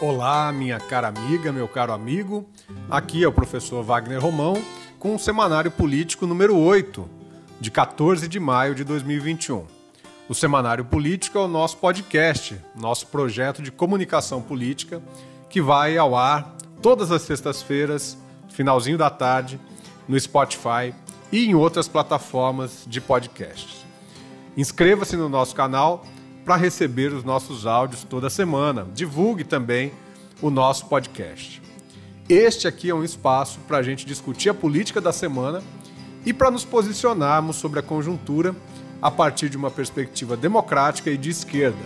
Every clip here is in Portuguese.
Olá, minha cara amiga, meu caro amigo. Aqui é o professor Wagner Romão com o Semanário Político número 8, de 14 de maio de 2021. O Semanário Político é o nosso podcast, nosso projeto de comunicação política que vai ao ar todas as sextas-feiras, finalzinho da tarde, no Spotify e em outras plataformas de podcasts. Inscreva-se no nosso canal para receber os nossos áudios toda semana. Divulgue também o nosso podcast. Este aqui é um espaço para a gente discutir a política da semana e para nos posicionarmos sobre a conjuntura a partir de uma perspectiva democrática e de esquerda.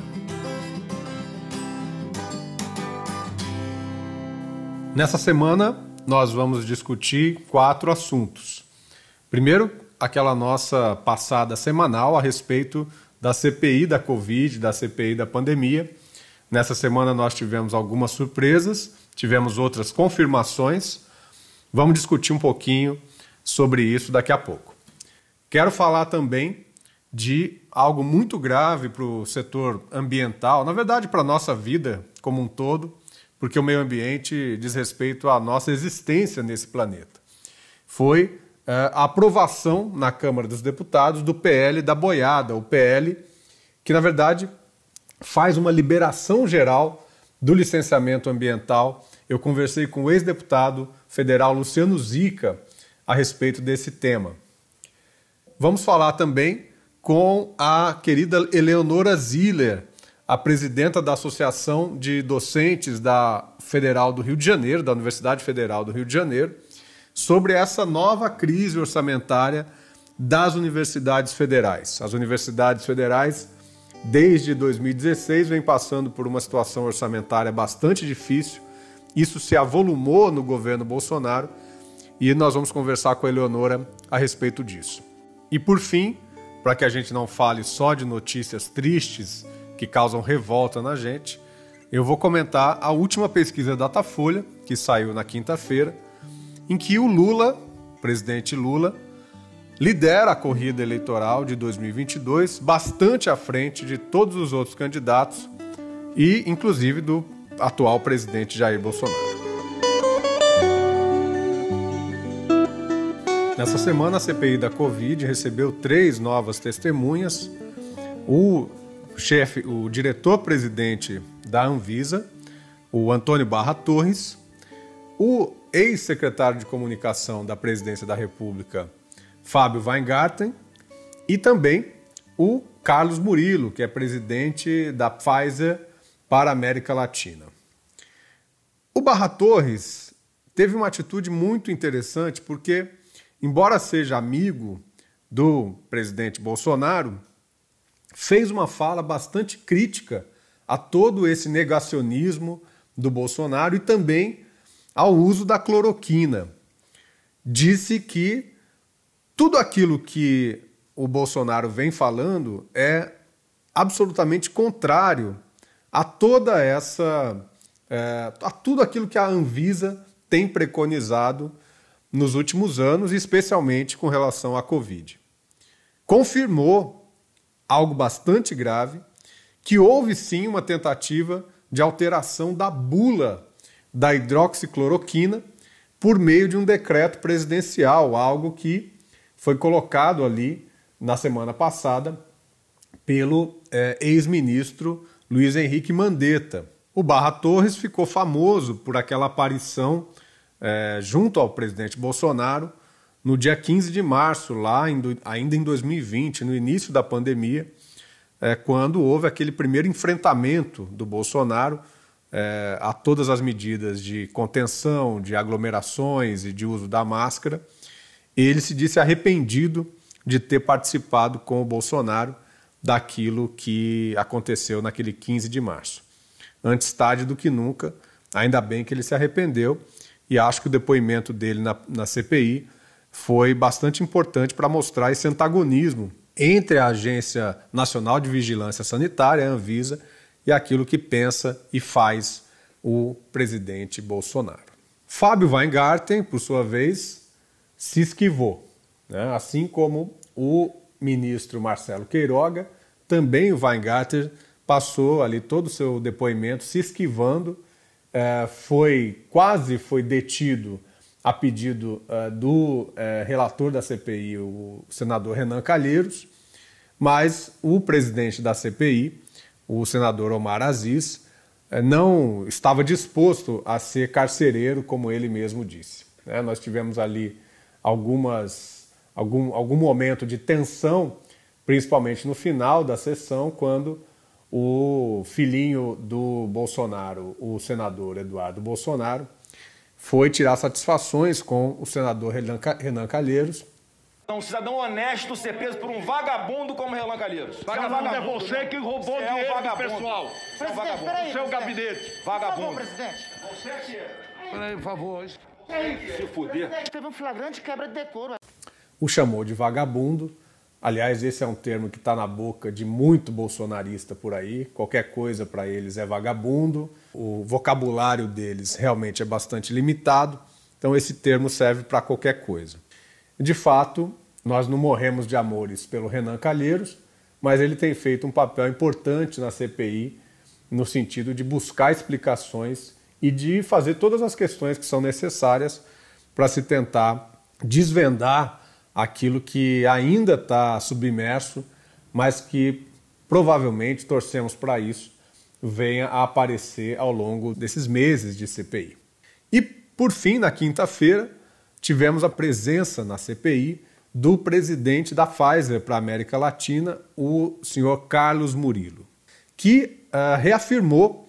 Nessa semana, nós vamos discutir quatro assuntos. Primeiro, aquela nossa passada semanal a respeito da CPI da Covid, da CPI da pandemia. Nessa semana nós tivemos algumas surpresas, tivemos outras confirmações. Vamos discutir um pouquinho sobre isso daqui a pouco. Quero falar também de algo muito grave para o setor ambiental, na verdade para a nossa vida como um todo, porque o meio ambiente diz respeito à nossa existência nesse planeta. Foi a aprovação na Câmara dos Deputados do PL da boiada, o PL que, na verdade, faz uma liberação geral do licenciamento ambiental. Eu conversei com o ex-deputado federal Luciano Zica a respeito desse tema. Vamos falar também com a querida Eleonora Ziller, a presidenta da Associação de Docentes da Federal do Rio de Janeiro, da Universidade Federal do Rio de Janeiro, sobre essa nova crise orçamentária das universidades federais. As universidades federais, desde 2016, vêm passando por uma situação orçamentária bastante difícil. Isso se avolumou no governo Bolsonaro e nós vamos conversar com a Eleonora a respeito disso. E por fim, para que a gente não fale só de notícias tristes que causam revolta na gente, eu vou comentar a última pesquisa da Datafolha, que saiu na quinta-feira, em que o Lula, presidente Lula, lidera a corrida eleitoral de 2022 bastante à frente de todos os outros candidatos e, inclusive, do atual presidente Jair Bolsonaro. Nessa semana, a CPI da Covid recebeu três novas testemunhas. O chefe, o diretor-presidente da Anvisa, o Antônio Barra Torres, o ex-secretário de comunicação da Presidência da República, Fábio Weingarten, e também o Carlos Murilo, que é presidente da Pfizer para a América Latina. O Barra Torres teve uma atitude muito interessante porque, embora seja amigo do presidente Bolsonaro, fez uma fala bastante crítica a todo esse negacionismo do Bolsonaro e também ao uso da cloroquina. Disse que tudo aquilo que o Bolsonaro vem falando é absolutamente contrário a toda essa. É, a tudo aquilo que a Anvisa tem preconizado nos últimos anos, especialmente com relação à Covid. Confirmou algo bastante grave, que houve sim uma tentativa de alteração da bula da hidroxicloroquina por meio de um decreto presidencial, algo que foi colocado ali na semana passada pelo é, ex-ministro Luiz Henrique Mandetta. O Barra Torres ficou famoso por aquela aparição é, junto ao presidente Bolsonaro no dia 15 de março, lá em, ainda em 2020, no início da pandemia, é, quando houve aquele primeiro enfrentamento do Bolsonaro é, a todas as medidas de contenção, de aglomerações e de uso da máscara, ele se disse arrependido de ter participado com o Bolsonaro daquilo que aconteceu naquele 15 de março. Antes tarde do que nunca, ainda bem que ele se arrependeu e acho que o depoimento dele na, na CPI foi bastante importante para mostrar esse antagonismo entre a Agência Nacional de Vigilância Sanitária, a Anvisa, e aquilo que pensa e faz o presidente Bolsonaro. Fábio Weingarten, por sua vez, se esquivou, né? assim como o ministro Marcelo Queiroga, também o Weingarten passou ali todo o seu depoimento se esquivando é, foi quase foi detido a pedido uh, do é, relator da CPI, o senador Renan Calheiros, mas o presidente da CPI, o senador Omar Aziz, é, não estava disposto a ser carcereiro, como ele mesmo disse. Né? Nós tivemos ali algumas, algum, algum momento de tensão, principalmente no final da sessão, quando o filhinho do Bolsonaro, o senador Eduardo Bolsonaro, foi tirar satisfações com o senador Renan Calheiros. Um cidadão honesto ser preso por um vagabundo como Renan Calheiros. Vagabundo é, você né? que roubou você dinheiro é um do pessoal. Você é um vagabundo. Peraí, seu gabinete. Vagabundo. Por favor, presidente. Você que é. Peraí, por favor. Se fuder. Teve um flagrante quebra de decoro. O chamou de vagabundo Aliás, esse é um termo que está na boca de muito bolsonarista por aí. Qualquer coisa para eles é vagabundo. O vocabulário deles realmente é bastante limitado. Então, esse termo serve para qualquer coisa. De fato, nós não morremos de amores pelo Renan Calheiros, mas ele tem feito um papel importante na CPI no sentido de buscar explicações e de fazer todas as questões que são necessárias para se tentar desvendar aquilo que ainda está submerso, mas que provavelmente torcemos para isso venha a aparecer ao longo desses meses de CPI. E, por fim, na quinta-feira, tivemos a presença na CPI do presidente da Pfizer para a América Latina, o senhor Carlos Murilo, que uh, reafirmou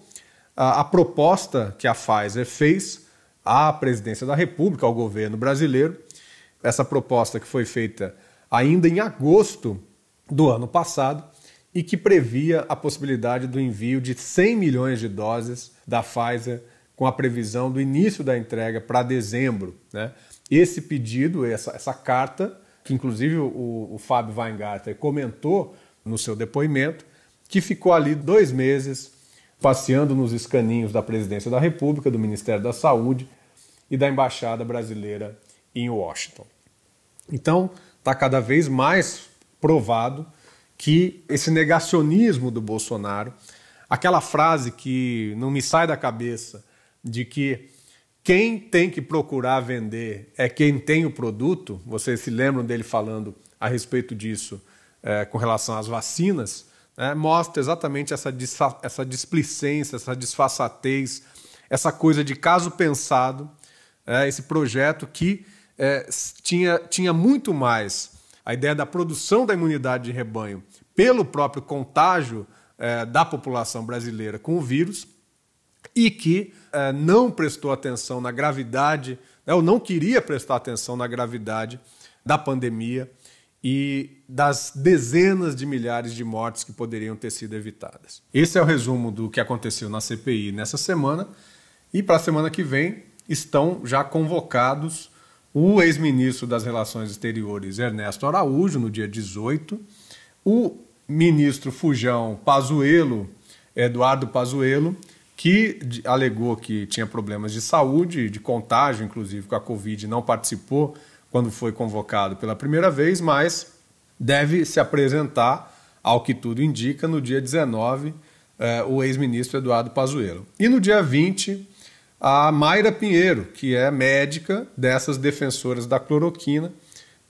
uh, a proposta que a Pfizer fez à presidência da República, ao governo brasileiro, essa proposta que foi feita ainda em agosto do ano passado e que previa a possibilidade do envio de 100 milhões de doses da Pfizer com a previsão do início da entrega para dezembro. Né? Esse pedido, essa, essa carta, que inclusive o, o Fábio Weingarten comentou no seu depoimento, que ficou ali dois meses passeando nos escaninhos da Presidência da República, do Ministério da Saúde e da Embaixada Brasileira em Washington. Então, está cada vez mais provado que esse negacionismo do Bolsonaro, aquela frase que não me sai da cabeça de que quem tem que procurar vender é quem tem o produto, vocês se lembram dele falando a respeito disso é, com relação às vacinas, né, mostra exatamente essa, essa displicência, essa disfarçatez, essa coisa de caso pensado, é, esse projeto que é, tinha, tinha muito mais a ideia da produção da imunidade de rebanho pelo próprio contágio é, da população brasileira com o vírus e que é, não prestou atenção na gravidade, né, ou não queria prestar atenção na gravidade da pandemia e das dezenas de milhares de mortes que poderiam ter sido evitadas. Esse é o resumo do que aconteceu na CPI nessa semana e para a semana que vem estão já convocados o ex-ministro das Relações Exteriores Ernesto Araújo, no dia 18, o ministro Fujão Pazuello, Eduardo Pazuello, que alegou que tinha problemas de saúde, de contágio, inclusive com a Covid, não participou quando foi convocado pela primeira vez, mas deve se apresentar, ao que tudo indica, no dia 19, eh, o ex-ministro Eduardo Pazuello. E no dia 20, a Mayra Pinheiro, que é médica dessas defensoras da cloroquina.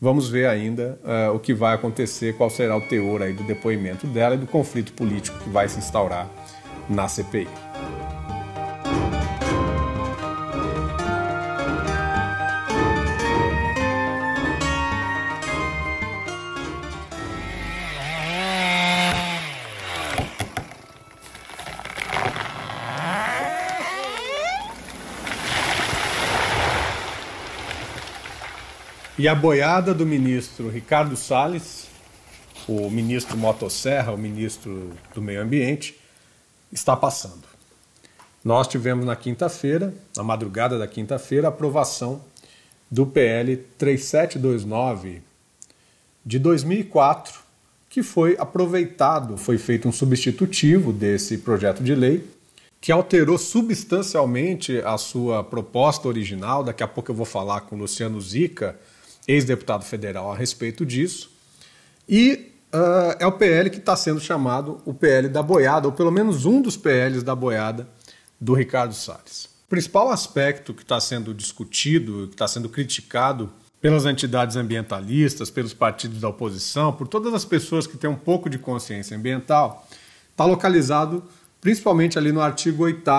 Vamos ver ainda uh, o que vai acontecer, qual será o teor aí do depoimento dela e do conflito político que vai se instaurar na CPI. E a boiada do ministro Ricardo Salles, o ministro Motosserra, o ministro do Meio Ambiente, está passando. Nós tivemos na quinta-feira, na madrugada da quinta-feira, a aprovação do PL 3729 de 2004, que foi aproveitado, foi feito um substitutivo desse projeto de lei, que alterou substancialmente a sua proposta original. Daqui a pouco eu vou falar com o Luciano Zica ex-deputado federal, a respeito disso. E uh, é o PL que está sendo chamado o PL da boiada, ou pelo menos um dos PLs da boiada do Ricardo Salles. O principal aspecto que está sendo discutido, que está sendo criticado pelas entidades ambientalistas, pelos partidos da oposição, por todas as pessoas que têm um pouco de consciência ambiental, está localizado principalmente ali no artigo 8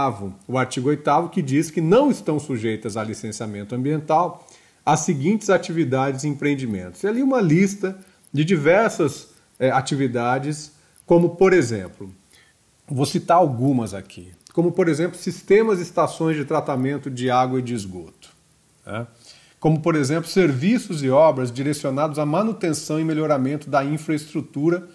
o artigo 8 que diz que não estão sujeitas a licenciamento ambiental as seguintes atividades e empreendimentos. E ali uma lista de diversas é, atividades, como por exemplo, vou citar algumas aqui, como por exemplo sistemas e estações de tratamento de água e de esgoto. Né? como, por exemplo, serviços e obras direcionados à manutenção e melhoramento da infraestrutura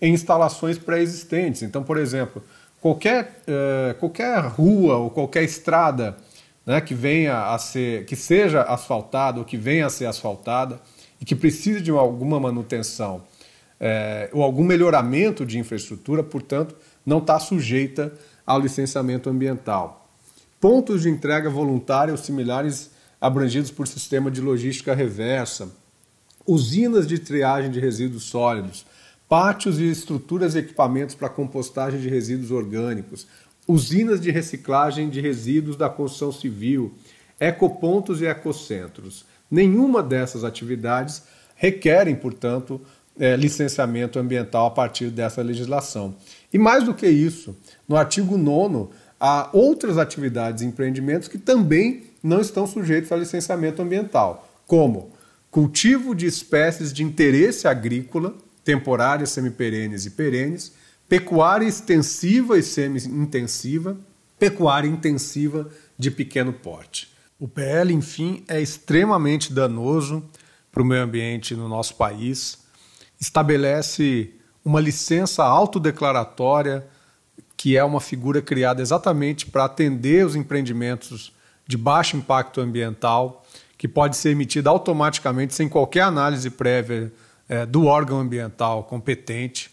em instalações pré-existentes. Então, por exemplo, qualquer, eh, qualquer rua ou qualquer estrada né, que venha a ser, que seja asfaltada ou que venha a ser asfaltada e que precise de alguma manutenção eh, ou algum melhoramento de infraestrutura, portanto, não está sujeita ao licenciamento ambiental. Pontos de entrega voluntária ou similares abrangidos por sistema de logística reversa, usinas de triagem de resíduos sólidos, pátios e estruturas e equipamentos para compostagem de resíduos orgânicos, usinas de reciclagem de resíduos da construção civil, ecopontos e ecocentros. Nenhuma dessas atividades requerem, portanto, é, licenciamento ambiental a partir dessa legislação. E mais do que isso, no artigo 9 há outras atividades e empreendimentos que também não estão sujeitos a licenciamento ambiental, como cultivo de espécies de interesse agrícola, temporárias, semiperenes e perenes, pecuária extensiva e semi-intensiva, pecuária intensiva de pequeno porte. O PL, enfim, é extremamente danoso para o meio ambiente no nosso país, estabelece uma licença autodeclaratória, que é uma figura criada exatamente para atender os empreendimentos de baixo impacto ambiental, que pode ser emitida automaticamente sem qualquer análise prévia é, do órgão ambiental competente.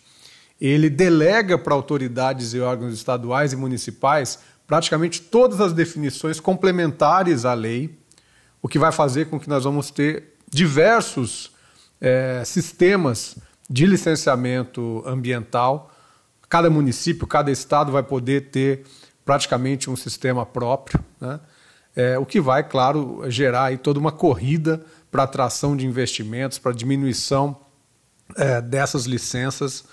Ele delega para autoridades e órgãos estaduais e municipais praticamente todas as definições complementares à lei, o que vai fazer com que nós vamos ter diversos é, sistemas de licenciamento ambiental. Cada município, cada estado vai poder ter praticamente um sistema próprio. Né? é, o que vai, claro, gerar aí toda uma corrida para atração de investimentos, para diminuição é, dessas licenças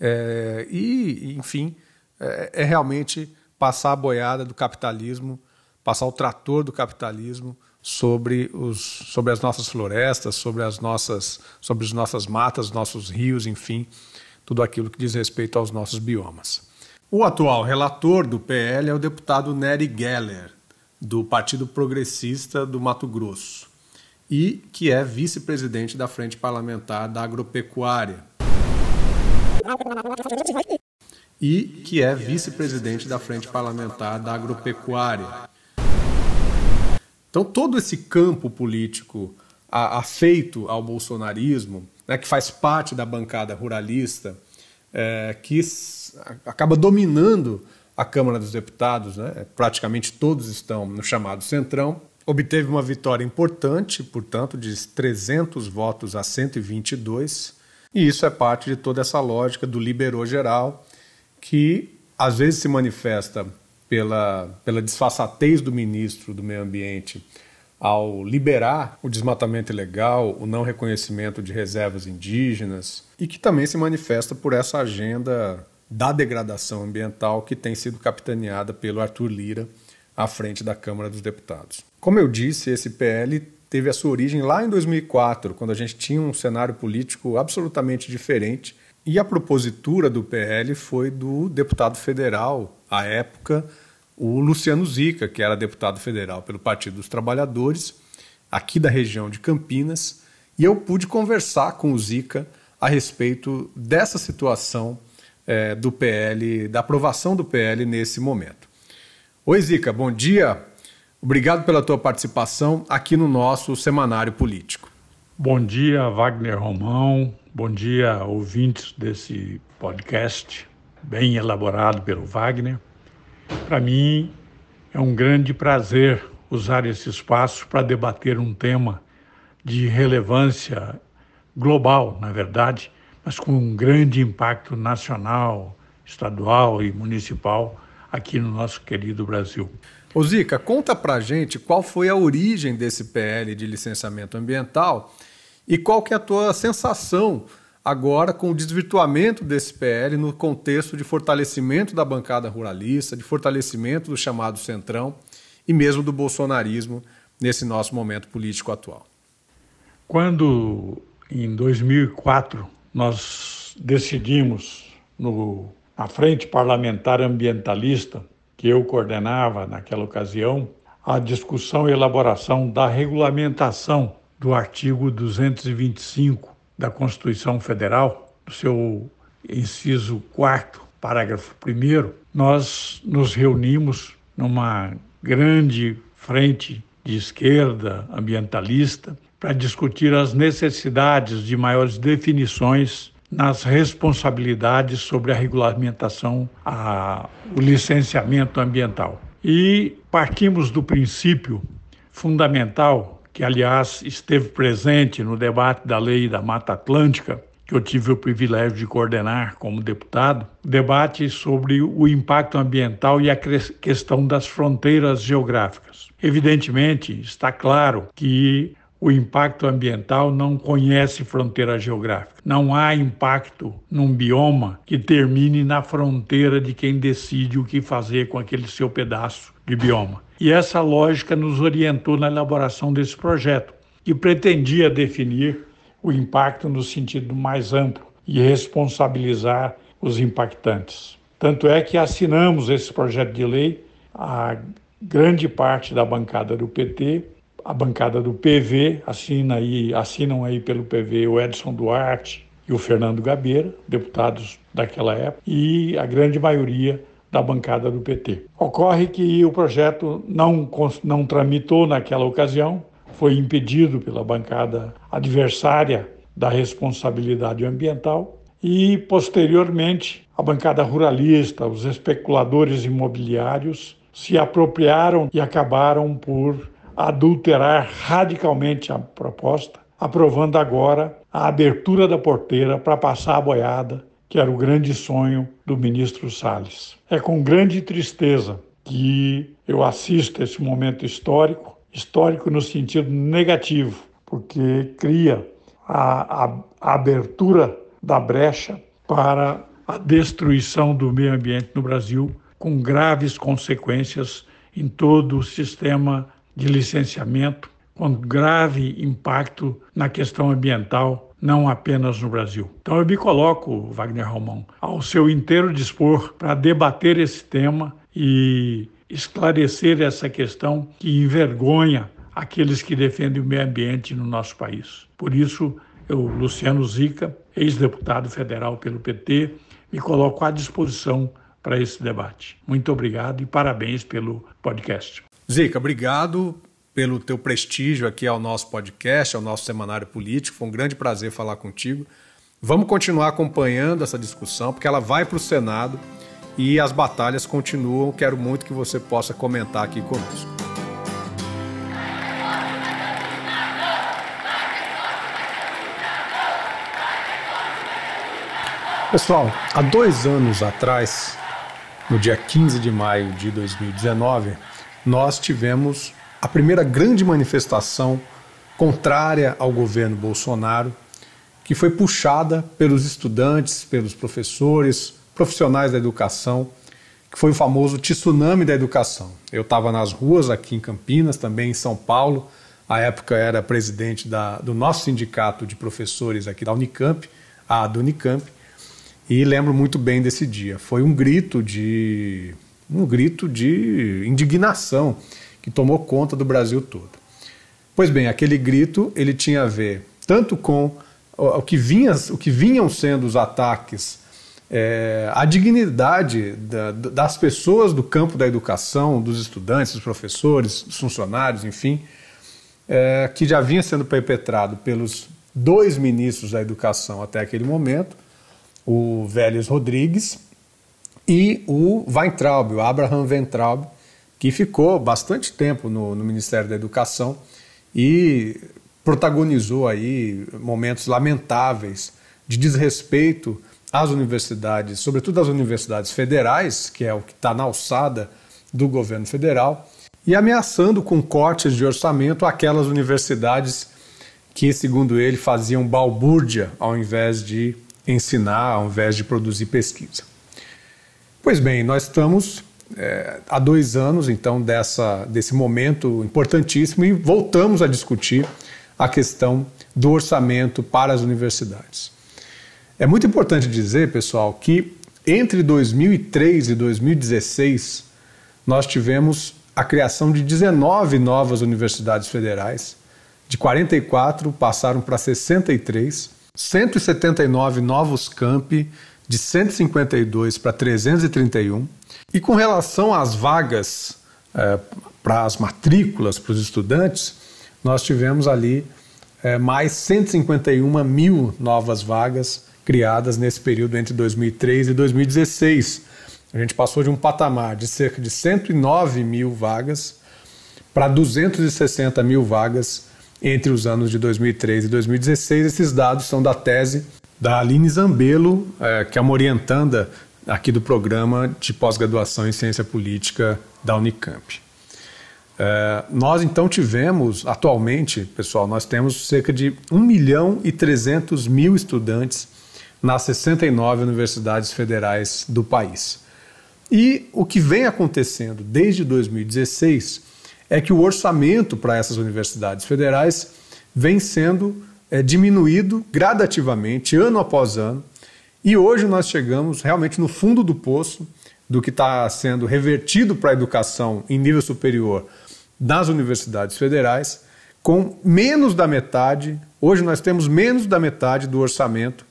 é, e, enfim, é, é, realmente passar a boiada do capitalismo, passar o trator do capitalismo sobre, os, sobre as nossas florestas, sobre as nossas, sobre as nossas matas, nossos rios, enfim, tudo aquilo que diz respeito aos nossos biomas. O atual relator do PL é o deputado Nery Geller, do Partido Progressista do Mato Grosso e que é vice-presidente da Frente Parlamentar da Agropecuária. E que é vice-presidente da Frente Parlamentar da Agropecuária. Então, todo esse campo político afeito ao bolsonarismo, né, que faz parte da bancada ruralista, é, que acaba dominando a Câmara dos Deputados, né, praticamente todos estão no chamado Centrão, obteve uma vitória importante, portanto, de 300 votos a 122, e isso é parte de toda essa lógica do liberou geral, que às vezes se manifesta pela, pela disfarçatez do ministro do Meio Ambiente ao liberar o desmatamento ilegal, o não reconhecimento de reservas indígenas, e que também se manifesta por essa agenda da degradação ambiental que tem sido capitaneada pelo Arthur Lira à frente da Câmara dos Deputados. Como eu disse, esse PL teve a sua origem lá em 2004, quando a gente tinha um cenário político absolutamente diferente, e a propositura do PL foi do deputado federal, à época, o Luciano Zica, que era deputado federal pelo Partido dos Trabalhadores, aqui da região de Campinas, e eu pude conversar com o Zica a respeito dessa situação é, do PL, da aprovação do PL nesse momento. Oi, Zica, bom dia. Obrigado pela tua participação aqui no nosso semanário político. Bom dia, Wagner Romão. Bom dia, ouvintes desse podcast, bem elaborado pelo Wagner. Para mim é um grande prazer usar esse espaço para debater um tema de relevância global, na verdade, mas com um grande impacto nacional, estadual e municipal, aqui no nosso querido Brasil. Ô Zica, conta pra gente qual foi a origem desse PL de licenciamento ambiental e qual que é a tua sensação agora com o desvirtuamento desse PL no contexto de fortalecimento da bancada ruralista, de fortalecimento do chamado centrão e mesmo do bolsonarismo nesse nosso momento político atual. Quando em 2004 nós decidimos no a Frente Parlamentar Ambientalista, que eu coordenava naquela ocasião, a discussão e elaboração da regulamentação do artigo 225 da Constituição Federal, do seu inciso 4 parágrafo 1 nós nos reunimos numa grande frente de esquerda ambientalista para discutir as necessidades de maiores definições nas responsabilidades sobre a regulamentação, a, o licenciamento ambiental. E partimos do princípio fundamental, que aliás esteve presente no debate da lei da Mata Atlântica, que eu tive o privilégio de coordenar como deputado, debate sobre o impacto ambiental e a questão das fronteiras geográficas. Evidentemente, está claro que o impacto ambiental não conhece fronteira geográfica. Não há impacto num bioma que termine na fronteira de quem decide o que fazer com aquele seu pedaço de bioma. E essa lógica nos orientou na elaboração desse projeto, que pretendia definir o impacto no sentido mais amplo e responsabilizar os impactantes. Tanto é que assinamos esse projeto de lei, a grande parte da bancada do PT a bancada do PV, assina aí, assinam aí pelo PV o Edson Duarte e o Fernando Gabeira, deputados daquela época, e a grande maioria da bancada do PT. Ocorre que o projeto não, não tramitou naquela ocasião, foi impedido pela bancada adversária da responsabilidade ambiental e, posteriormente, a bancada ruralista, os especuladores imobiliários se apropriaram e acabaram por adulterar radicalmente a proposta, aprovando agora a abertura da porteira para passar a boiada, que era o grande sonho do ministro Salles. É com grande tristeza que eu assisto esse momento histórico, histórico no sentido negativo, porque cria a, a, a abertura da brecha para a destruição do meio ambiente no Brasil, com graves consequências em todo o sistema de licenciamento com grave impacto na questão ambiental, não apenas no Brasil. Então eu me coloco, Wagner Romão, ao seu inteiro dispor para debater esse tema e esclarecer essa questão que envergonha aqueles que defendem o meio ambiente no nosso país. Por isso, eu, Luciano Zica, ex-deputado federal pelo PT, me coloco à disposição para esse debate. Muito obrigado e parabéns pelo podcast. Zica, obrigado pelo teu prestígio aqui ao nosso podcast, ao nosso semanário político. Foi um grande prazer falar contigo. Vamos continuar acompanhando essa discussão, porque ela vai para o Senado e as batalhas continuam. Quero muito que você possa comentar aqui conosco. Pessoal, há dois anos atrás, no dia 15 de maio de 2019, nós tivemos a primeira grande manifestação contrária ao governo Bolsonaro, que foi puxada pelos estudantes, pelos professores, profissionais da educação, que foi o famoso tsunami da educação. Eu estava nas ruas aqui em Campinas, também em São Paulo, à época era presidente da, do nosso sindicato de professores aqui da Unicamp, a do Unicamp, e lembro muito bem desse dia. Foi um grito de um grito de indignação que tomou conta do Brasil todo. Pois bem, aquele grito ele tinha a ver tanto com o que, vinha, o que vinham sendo os ataques é, dignidade da, das pessoas do campo da educação, dos estudantes, dos professores, dos funcionários, enfim, é, que já vinha sendo perpetrado pelos dois ministros da educação até aquele momento, o Vélez Rodrigues e o Weintraub, o Abraham Weintraub, que ficou bastante tempo no, no Ministério da Educação e protagonizou aí momentos lamentáveis de desrespeito as universidades, sobretudo as universidades federais, que é o que está na alçada do governo federal, e ameaçando com cortes de orçamento aquelas universidades que, segundo ele, faziam balbúrdia ao invés de ensinar, ao invés de produzir pesquisa. Pois bem, nós estamos é, há dois anos, então, dessa, desse momento importantíssimo e voltamos a discutir a questão do orçamento para as universidades. É muito importante dizer, pessoal, que entre 2003 e 2016 nós tivemos a criação de 19 novas universidades federais, de 44 passaram para 63, 179 novos campi, de 152 para 331. E com relação às vagas é, para as matrículas para os estudantes, nós tivemos ali é, mais 151 mil novas vagas criadas nesse período entre 2003 e 2016. A gente passou de um patamar de cerca de 109 mil vagas para 260 mil vagas entre os anos de 2003 e 2016. Esses dados são da tese da Aline Zambello, é, que é uma orientanda aqui do programa de pós-graduação em ciência política da Unicamp. É, nós então tivemos, atualmente, pessoal, nós temos cerca de 1 milhão e 300 mil estudantes nas 69 universidades federais do país. E o que vem acontecendo desde 2016 é que o orçamento para essas universidades federais vem sendo é, diminuído gradativamente, ano após ano, e hoje nós chegamos realmente no fundo do poço do que está sendo revertido para a educação em nível superior das universidades federais, com menos da metade, hoje nós temos menos da metade do orçamento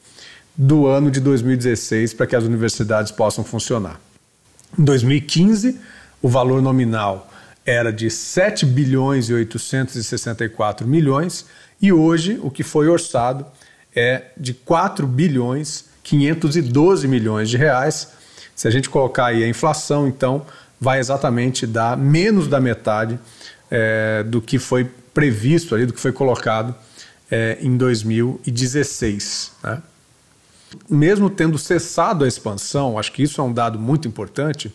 do ano de 2016 para que as universidades possam funcionar. Em 2015, o valor nominal era de 7 bilhões e 864 milhões e hoje o que foi orçado é de 4 bilhões 512 milhões de reais. Se a gente colocar aí a inflação, então vai exatamente dar menos da metade é, do que foi previsto ali, do que foi colocado é, em 2016. Né? Mesmo tendo cessado a expansão, acho que isso é um dado muito importante,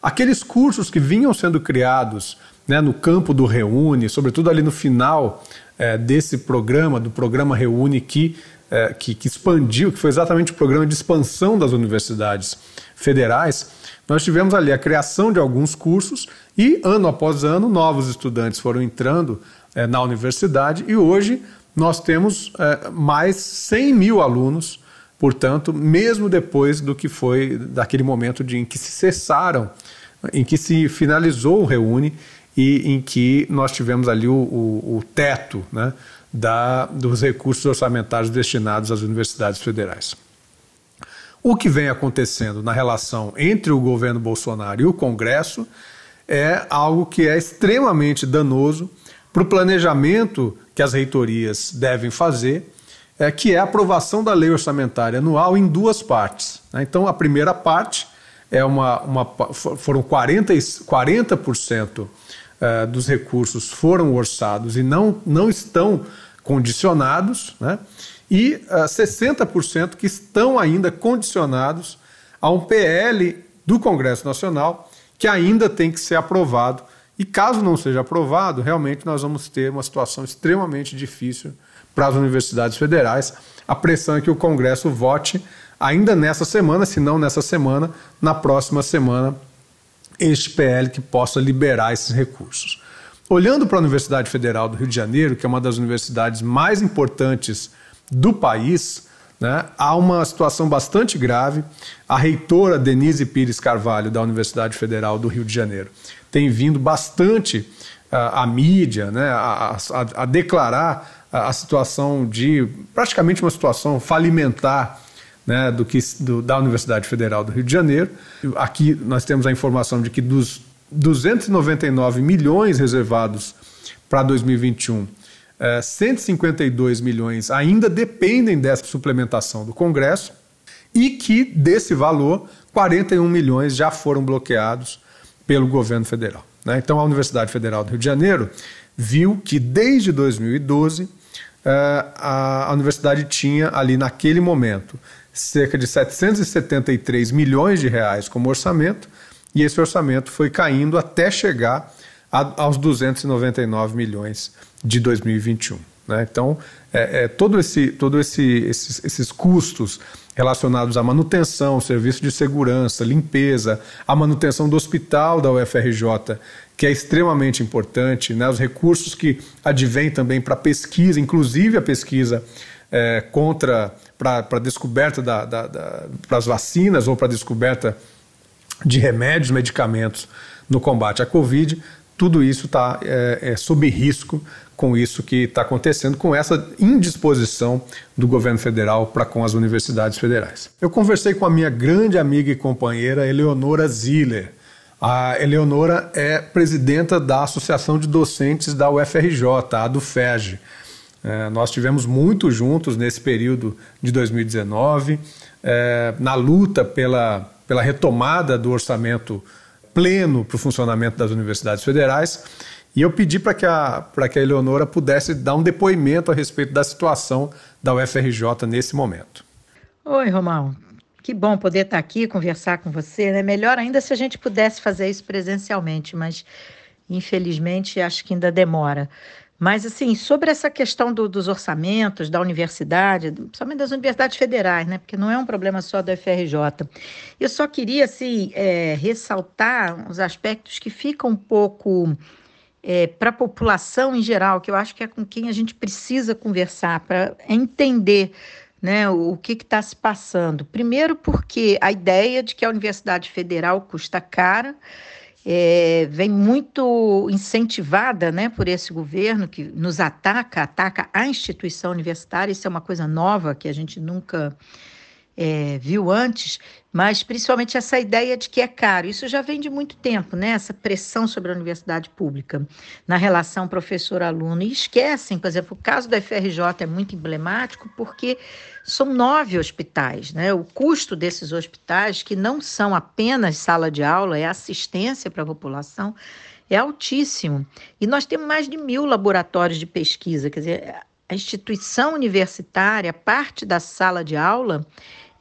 aqueles cursos que vinham sendo criados né, no campo do Reúne, sobretudo ali no final é, desse programa, do programa Reúne, que, é, que, que expandiu, que foi exatamente o programa de expansão das universidades federais, nós tivemos ali a criação de alguns cursos e, ano após ano, novos estudantes foram entrando é, na universidade e hoje nós temos é, mais 100 mil alunos, portanto, mesmo depois do que foi daquele momento de, em que se cessaram, em que se finalizou o Reúne e em que nós tivemos ali o, o, o teto né, da, dos recursos orçamentários destinados às universidades federais. O que vem acontecendo na relação entre o governo Bolsonaro e o Congresso é algo que é extremamente danoso para o planejamento que as reitorias devem fazer, é, que é a aprovação da lei orçamentária anual em duas partes. Né? Então, a primeira parte é uma, uma foram 40%, 40 é, dos recursos foram orçados e não, não estão condicionados, né? e uh, é, 60% que estão ainda condicionados a um PL do Congresso Nacional que ainda tem que ser aprovado. E caso não seja aprovado, realmente nós vamos ter uma situação extremamente difícil para as universidades federais. A pressão é que o Congresso vote ainda nessa semana, se não nessa semana, na próxima semana, este PL que possa liberar esses recursos. Olhando para a Universidade Federal do Rio de Janeiro, que é uma das universidades mais importantes do país, né, há uma situação bastante grave. A reitora Denise Pires Carvalho, da Universidade Federal do Rio de Janeiro, tem vindo bastante uh, à mídia né, a, a, a declarar a, a, situação de praticamente uma situação falimentar né, do que, do, da Universidade Federal do Rio de Janeiro. Aqui nós temos a informação de que dos 299 milhões reservados para 2021 é, 152 milhões ainda dependem dessa suplementação do Congresso e que desse valor 41 milhões já foram bloqueados pelo governo federal. Né? Então a Universidade Federal do Rio de Janeiro viu que desde 2012 é, a universidade tinha ali naquele momento cerca de 773 milhões de reais como orçamento, e esse orçamento foi caindo até chegar a, aos 299 milhões de 2021. Né? Então, é, é, todo esse, todo esse, esses, esses custos relacionados à manutenção, serviço de segurança, limpeza, a manutenção do hospital da UFRJ, que é extremamente importante, né? os recursos que advêm também para pesquisa, inclusive a pesquisa é, contra para a descoberta da, da, da, das vacinas ou para a descoberta de remédios, medicamentos no combate à Covid, tudo isso está é, é, sob risco com isso que está acontecendo, com essa indisposição do governo federal para com as universidades federais. Eu conversei com a minha grande amiga e companheira Eleonora Ziller. A Eleonora é presidenta da Associação de Docentes da UFRJ, a do FEG. É, nós tivemos muito juntos nesse período de 2019, é, na luta pela, pela retomada do orçamento pleno para o funcionamento das universidades federais. E eu pedi para que, a, que a Eleonora pudesse dar um depoimento a respeito da situação da UFRJ nesse momento. Oi, Romão. Que bom poder estar aqui conversar com você. Né? Melhor ainda se a gente pudesse fazer isso presencialmente, mas infelizmente acho que ainda demora. Mas, assim, sobre essa questão do, dos orçamentos da universidade, principalmente das universidades federais, né? Porque não é um problema só da FRJ. Eu só queria, assim, é, ressaltar os aspectos que ficam um pouco é, para a população em geral, que eu acho que é com quem a gente precisa conversar para entender né, o, o que está se passando. Primeiro, porque a ideia de que a Universidade Federal custa cara é, vem muito incentivada né, por esse governo que nos ataca, ataca a instituição universitária. Isso é uma coisa nova que a gente nunca é, viu antes, mas principalmente essa ideia de que é caro. Isso já vem de muito tempo, né? Essa pressão sobre a universidade pública na relação professor-aluno. E esquecem, por exemplo, o caso da FRJ é muito emblemático porque são nove hospitais, né? O custo desses hospitais, que não são apenas sala de aula, é assistência para a população, é altíssimo. E nós temos mais de mil laboratórios de pesquisa, quer dizer, a instituição universitária, parte da sala de aula,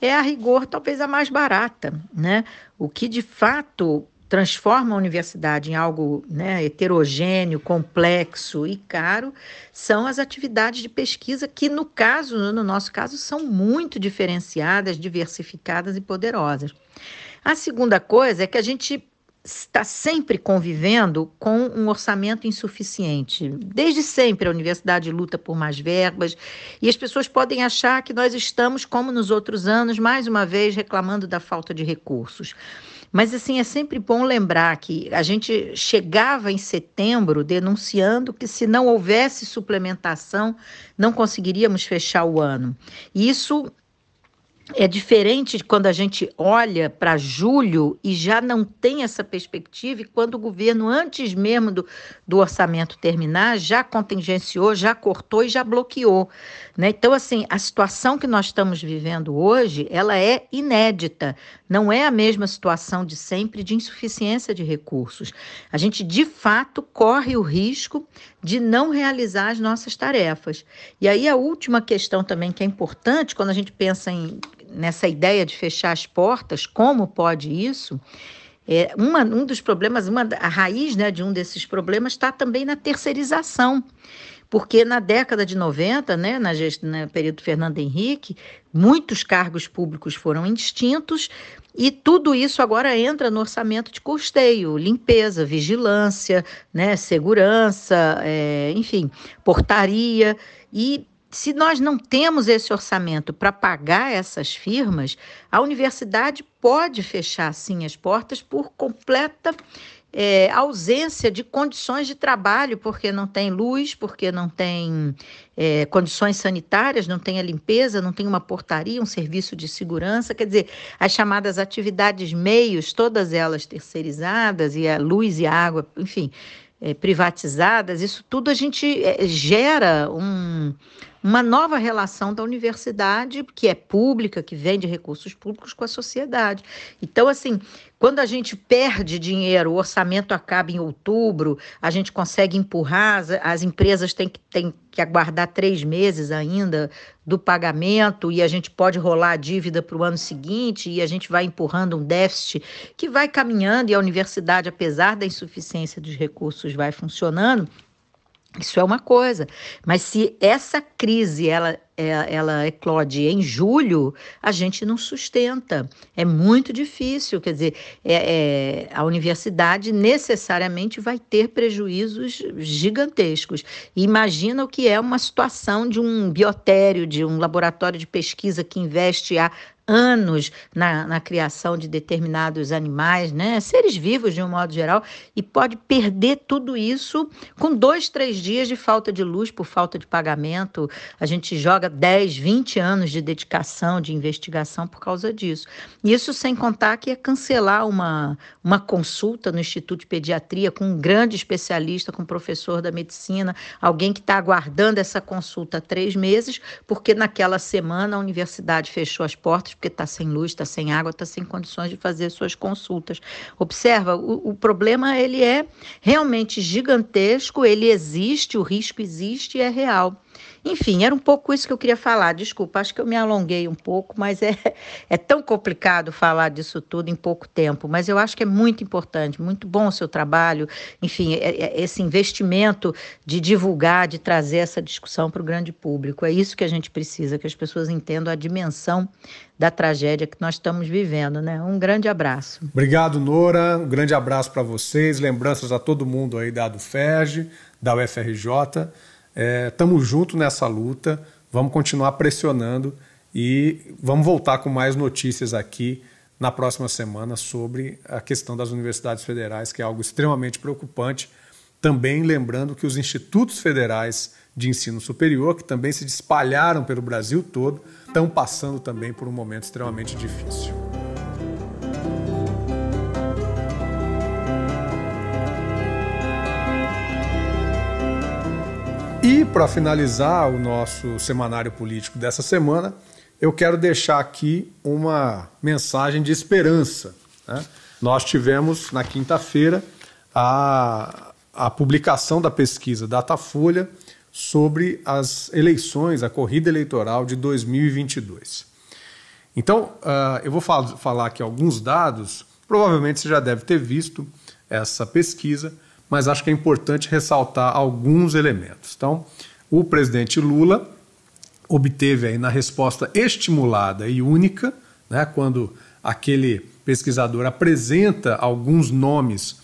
é a rigor talvez a mais barata, né? O que de fato transforma a universidade em algo né, heterogêneo, complexo e caro, são as atividades de pesquisa que, no caso, no nosso caso, são muito diferenciadas, diversificadas e poderosas. A segunda coisa é que a gente está sempre convivendo com um orçamento insuficiente. Desde sempre a universidade luta por mais verbas e as pessoas podem achar que nós estamos, como nos outros anos, mais uma vez reclamando da falta de recursos. Mas, assim, é sempre bom lembrar que a gente chegava em setembro denunciando que, se não houvesse suplementação, não conseguiríamos fechar o ano. Isso é diferente quando a gente olha para julho e já não tem essa perspectiva, e quando o governo, antes mesmo do, do orçamento terminar, já contingenciou, já cortou e já bloqueou. Né? Então, assim, a situação que nós estamos vivendo hoje, ela é inédita, não é a mesma situação de sempre de insuficiência de recursos. A gente, de fato, corre o risco de não realizar as nossas tarefas. E aí, a última questão também que é importante, quando a gente pensa em nessa ideia de fechar as portas, como pode isso? É, uma, um dos problemas, uma, a raiz né, de um desses problemas está também na terceirização. Porque na década de 90, né, na no período Fernando Henrique, muitos cargos públicos foram extintos e tudo isso agora entra no orçamento de custeio, limpeza, vigilância, né, segurança, é, enfim, portaria. E se nós não temos esse orçamento para pagar essas firmas, a universidade pode fechar sim as portas por completa é, ausência de condições de trabalho, porque não tem luz, porque não tem é, condições sanitárias, não tem a limpeza, não tem uma portaria, um serviço de segurança. Quer dizer, as chamadas atividades meios, todas elas terceirizadas, e a luz e a água, enfim, é, privatizadas, isso tudo a gente é, gera um uma nova relação da universidade, que é pública, que vem de recursos públicos, com a sociedade. Então, assim, quando a gente perde dinheiro, o orçamento acaba em outubro, a gente consegue empurrar, as, as empresas têm que, têm que aguardar três meses ainda do pagamento e a gente pode rolar a dívida para o ano seguinte e a gente vai empurrando um déficit que vai caminhando e a universidade, apesar da insuficiência dos recursos, vai funcionando. Isso é uma coisa, mas se essa crise ela, é, ela eclode em julho, a gente não sustenta. É muito difícil, quer dizer, é, é, a universidade necessariamente vai ter prejuízos gigantescos. Imagina o que é uma situação de um biotério, de um laboratório de pesquisa que investe há anos na, na criação de determinados animais, né? seres vivos de um modo geral, e pode perder tudo isso com dois, três dias de falta de luz por falta de pagamento. A gente joga 10, 20 anos de dedicação, de investigação por causa disso. Isso sem contar que é cancelar uma, uma consulta no Instituto de Pediatria com um grande especialista, com um professor da medicina, alguém que está aguardando essa consulta há três meses, porque naquela semana a universidade fechou as portas porque está sem luz, está sem água, está sem condições de fazer suas consultas. Observa, o, o problema ele é realmente gigantesco, ele existe, o risco existe e é real. Enfim, era um pouco isso que eu queria falar. Desculpa, acho que eu me alonguei um pouco, mas é, é tão complicado falar disso tudo em pouco tempo. Mas eu acho que é muito importante, muito bom o seu trabalho. Enfim, é, é esse investimento de divulgar, de trazer essa discussão para o grande público. É isso que a gente precisa, que as pessoas entendam a dimensão da tragédia que nós estamos vivendo, né? Um grande abraço. Obrigado, Nora. Um grande abraço para vocês. Lembranças a todo mundo aí da do da UFRJ. Estamos é, juntos nessa luta, vamos continuar pressionando e vamos voltar com mais notícias aqui na próxima semana sobre a questão das universidades federais, que é algo extremamente preocupante. Também lembrando que os institutos federais de ensino superior, que também se espalharam pelo Brasil todo, estão passando também por um momento extremamente difícil. Para finalizar o nosso semanário político dessa semana, eu quero deixar aqui uma mensagem de esperança. Né? Nós tivemos na quinta-feira a, a publicação da pesquisa Datafolha sobre as eleições, a corrida eleitoral de 2022. Então, uh, eu vou fal falar aqui alguns dados, provavelmente você já deve ter visto essa pesquisa, mas acho que é importante ressaltar alguns elementos. Então, o presidente Lula obteve aí na resposta estimulada e única, né, quando aquele pesquisador apresenta alguns nomes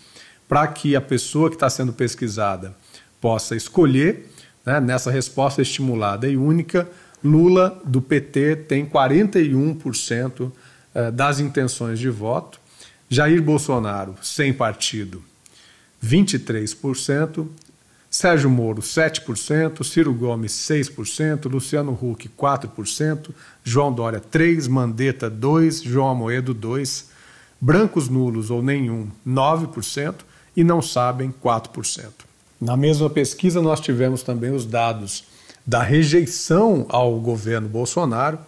para que a pessoa que está sendo pesquisada possa escolher, né, nessa resposta estimulada e única, Lula do PT tem 41% eh, das intenções de voto, Jair Bolsonaro, sem partido, 23%, Sérgio Moro, 7%, Ciro Gomes, 6%, Luciano Huck, 4%, João Dória, 3%, Mandetta, 2%, João Amoedo, 2%, brancos nulos ou nenhum, 9%, e não sabem, 4%. Na mesma pesquisa, nós tivemos também os dados da rejeição ao governo Bolsonaro,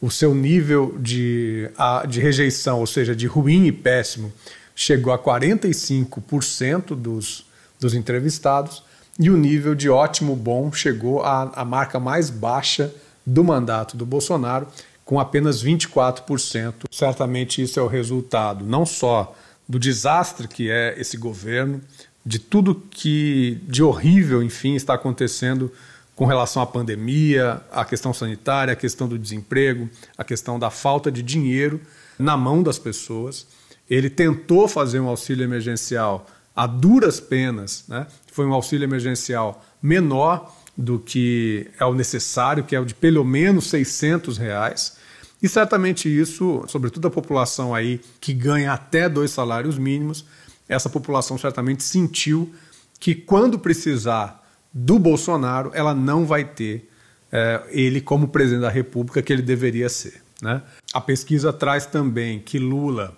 o seu nível de, de rejeição, ou seja, de ruim e péssimo, chegou a 45% dos, dos entrevistados e o nível de ótimo bom chegou à, à marca mais baixa do mandato do Bolsonaro, com apenas 24%. Certamente isso é o resultado não só do desastre que é esse governo, de tudo que de horrível, enfim, está acontecendo com relação à pandemia, à questão sanitária, à questão do desemprego, à questão da falta de dinheiro na mão das pessoas ele tentou fazer um auxílio emergencial a duras penas, né? foi um auxílio emergencial menor do que é o necessário, que é o de pelo menos 600 reais. E certamente isso, sobretudo a população aí que ganha até dois salários mínimos, essa população certamente sentiu que quando precisar do Bolsonaro, ela não vai ter é, ele como presidente da República que ele deveria ser. Né? A pesquisa traz também que Lula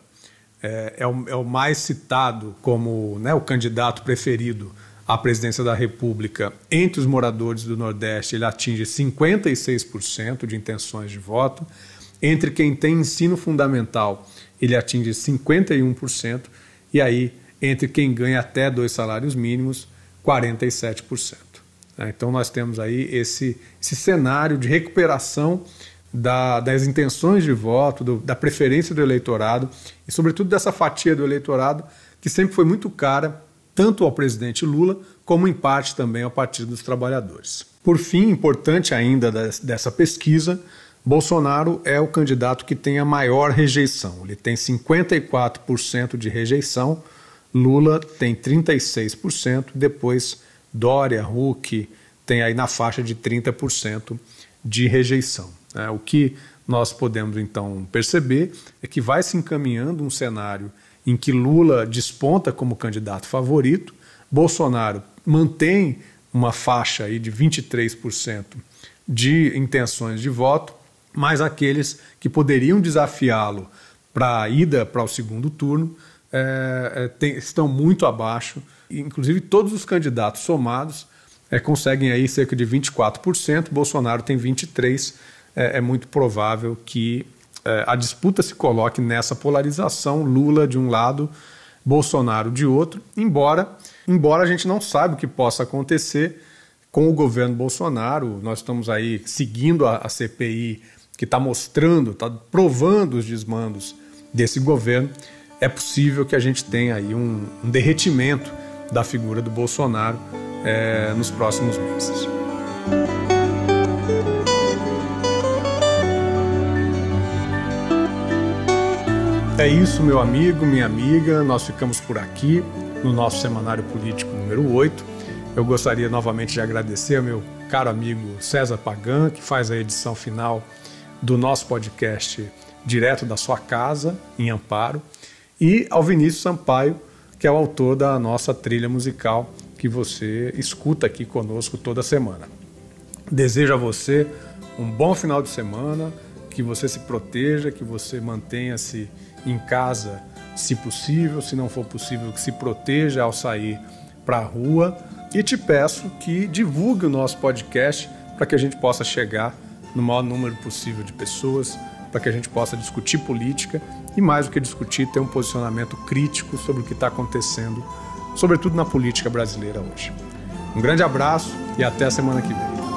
é, é, o, é o mais citado como né, o candidato preferido à presidência da República, entre os moradores do Nordeste, ele atinge 56% de intenções de voto. Entre quem tem ensino fundamental, ele atinge 51%. E aí, entre quem ganha até dois salários mínimos, 47%. Né? Então, nós temos aí esse, esse cenário de recuperação da, das intenções de voto, do, da preferência do eleitorado e, sobretudo, dessa fatia do eleitorado que sempre foi muito cara tanto ao presidente Lula como, em parte, também ao Partido dos Trabalhadores. Por fim, importante ainda dessa pesquisa, Bolsonaro é o candidato que tem a maior rejeição. Ele tem 54% de rejeição, Lula tem 36%, depois Dória, Huck tem aí na faixa de 30% de rejeição. É, o que nós podemos então perceber é que vai se encaminhando um cenário em que Lula desponta como candidato favorito, Bolsonaro mantém uma faixa aí de 23% de intenções de voto, mas aqueles que poderiam desafiá-lo para a ida para o segundo turno é, é, tem, estão muito abaixo. Inclusive, todos os candidatos somados é, conseguem aí cerca de 24%, Bolsonaro tem 23%. É, é muito provável que é, a disputa se coloque nessa polarização, Lula de um lado, Bolsonaro de outro, embora, embora a gente não saiba o que possa acontecer com o governo Bolsonaro. Nós estamos aí seguindo a, a CPI que está mostrando, está provando os desmandos desse governo. É possível que a gente tenha aí um, um derretimento da figura do Bolsonaro é, nos próximos meses. É isso, meu amigo, minha amiga. Nós ficamos por aqui no nosso semanário político número 8. Eu gostaria novamente de agradecer ao meu caro amigo César Pagan, que faz a edição final do nosso podcast direto da sua casa, em Amparo, e ao Vinícius Sampaio, que é o autor da nossa trilha musical que você escuta aqui conosco toda semana. Desejo a você um bom final de semana, que você se proteja, que você mantenha-se em casa, se possível, se não for possível, que se proteja ao sair para a rua. E te peço que divulgue o nosso podcast para que a gente possa chegar no maior número possível de pessoas, para que a gente possa discutir política e, mais do que discutir, ter um posicionamento crítico sobre o que está acontecendo, sobretudo na política brasileira hoje. Um grande abraço e até a semana que vem.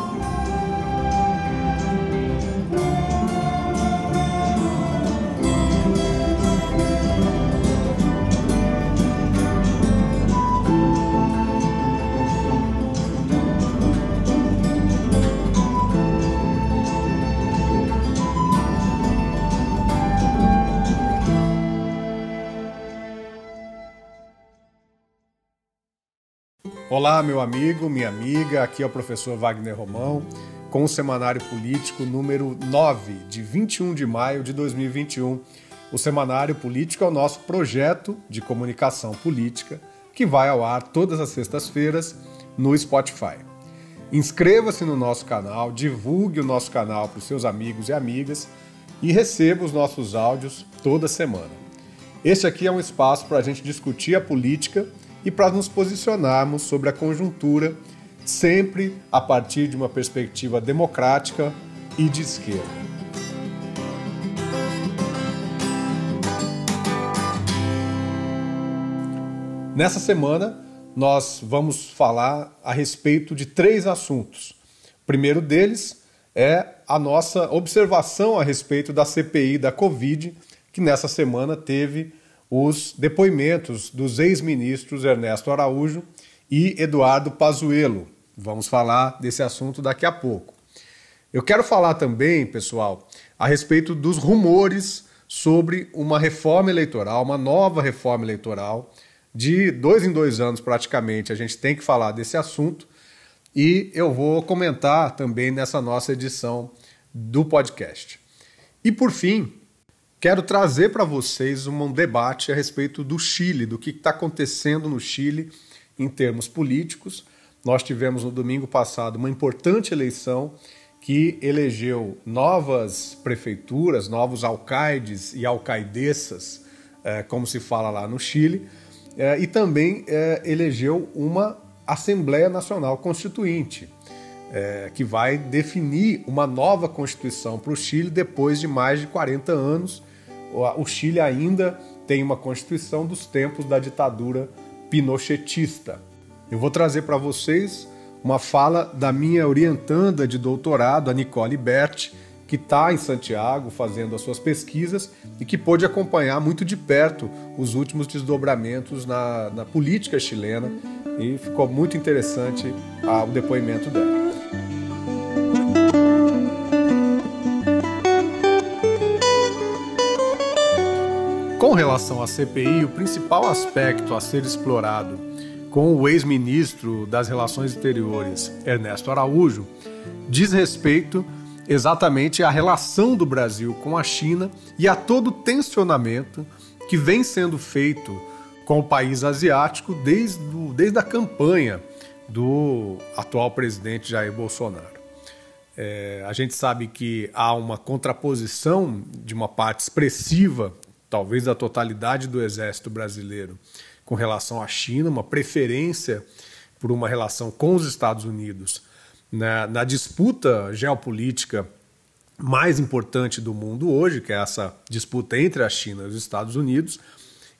Olá, meu amigo, minha amiga, aqui é o professor Wagner Romão, com o Semanário Político número 9, de 21 de maio de 2021. O Semanário Político é o nosso projeto de comunicação política que vai ao ar todas as sextas-feiras no Spotify. Inscreva-se no nosso canal, divulgue o nosso canal para os seus amigos e amigas e receba os nossos áudios toda semana. Este aqui é um espaço para a gente discutir a política e para nos posicionarmos sobre a conjuntura, sempre a partir de uma perspectiva democrática e de esquerda. Nessa semana, nós vamos falar a respeito de três assuntos. O primeiro deles é a nossa observação a respeito da CPI da Covid, que nessa semana teve os depoimentos dos ex-ministros Ernesto Araújo e Eduardo Pazuello. Vamos falar desse assunto daqui a pouco. Eu quero falar também, pessoal, a respeito dos rumores sobre uma reforma eleitoral, uma nova reforma eleitoral. De dois em dois anos, praticamente, a gente tem que falar desse assunto e eu vou comentar também nessa nossa edição do podcast. E por fim, Quero trazer para vocês um debate a respeito do Chile, do que está acontecendo no Chile em termos políticos. Nós tivemos no domingo passado uma importante eleição que elegeu novas prefeituras, novos alcaides e alcaidessas, eh, como se fala lá no Chile, eh, e também eh, elegeu uma Assembleia Nacional Constituinte, que vai definir uma nova Constituição para o Chile depois de mais de 40 anos. O Chile ainda tem uma Constituição dos tempos da ditadura pinochetista. Eu vou trazer para vocês uma fala da minha orientanda de doutorado, a Nicole Berti, que está em Santiago fazendo as suas pesquisas e que pôde acompanhar muito de perto os últimos desdobramentos na, na política chilena e ficou muito interessante ah, o depoimento dela. Relação à CPI, o principal aspecto a ser explorado com o ex-ministro das Relações Exteriores, Ernesto Araújo, diz respeito exatamente à relação do Brasil com a China e a todo o tensionamento que vem sendo feito com o país asiático desde, do, desde a campanha do atual presidente Jair Bolsonaro. É, a gente sabe que há uma contraposição de uma parte expressiva, talvez da totalidade do exército brasileiro, com relação à China, uma preferência por uma relação com os Estados Unidos na, na disputa geopolítica mais importante do mundo hoje, que é essa disputa entre a China e os Estados Unidos,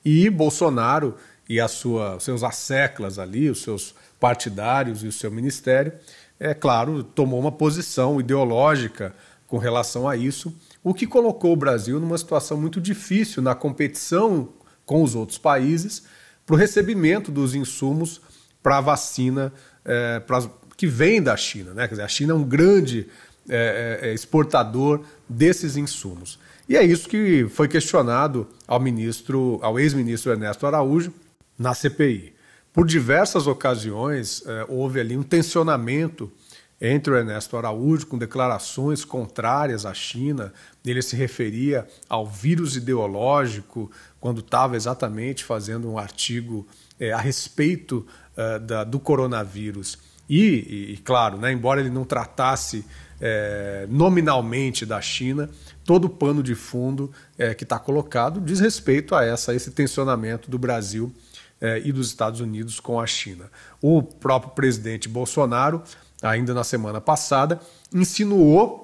e Bolsonaro e a sua, seus asseclas ali, os seus partidários e o seu ministério, é claro, tomou uma posição ideológica com relação a isso, o que colocou o Brasil numa situação muito difícil na competição com os outros países para o recebimento dos insumos para a vacina é, pra, que vem da China. Né? Quer dizer, a China é um grande é, exportador desses insumos. E é isso que foi questionado ao ministro, ao ex-ministro Ernesto Araújo na CPI. Por diversas ocasiões houve ali um tensionamento entre o Ernesto Araújo, com declarações contrárias à China. Ele se referia ao vírus ideológico, quando estava exatamente fazendo um artigo é, a respeito uh, da, do coronavírus. E, e, claro, né, embora ele não tratasse é, nominalmente da China, todo o pano de fundo é, que está colocado diz respeito a, essa, esse tensionamento do Brasil é, e dos Estados Unidos com a China. O próprio presidente Bolsonaro ainda na semana passada, insinuou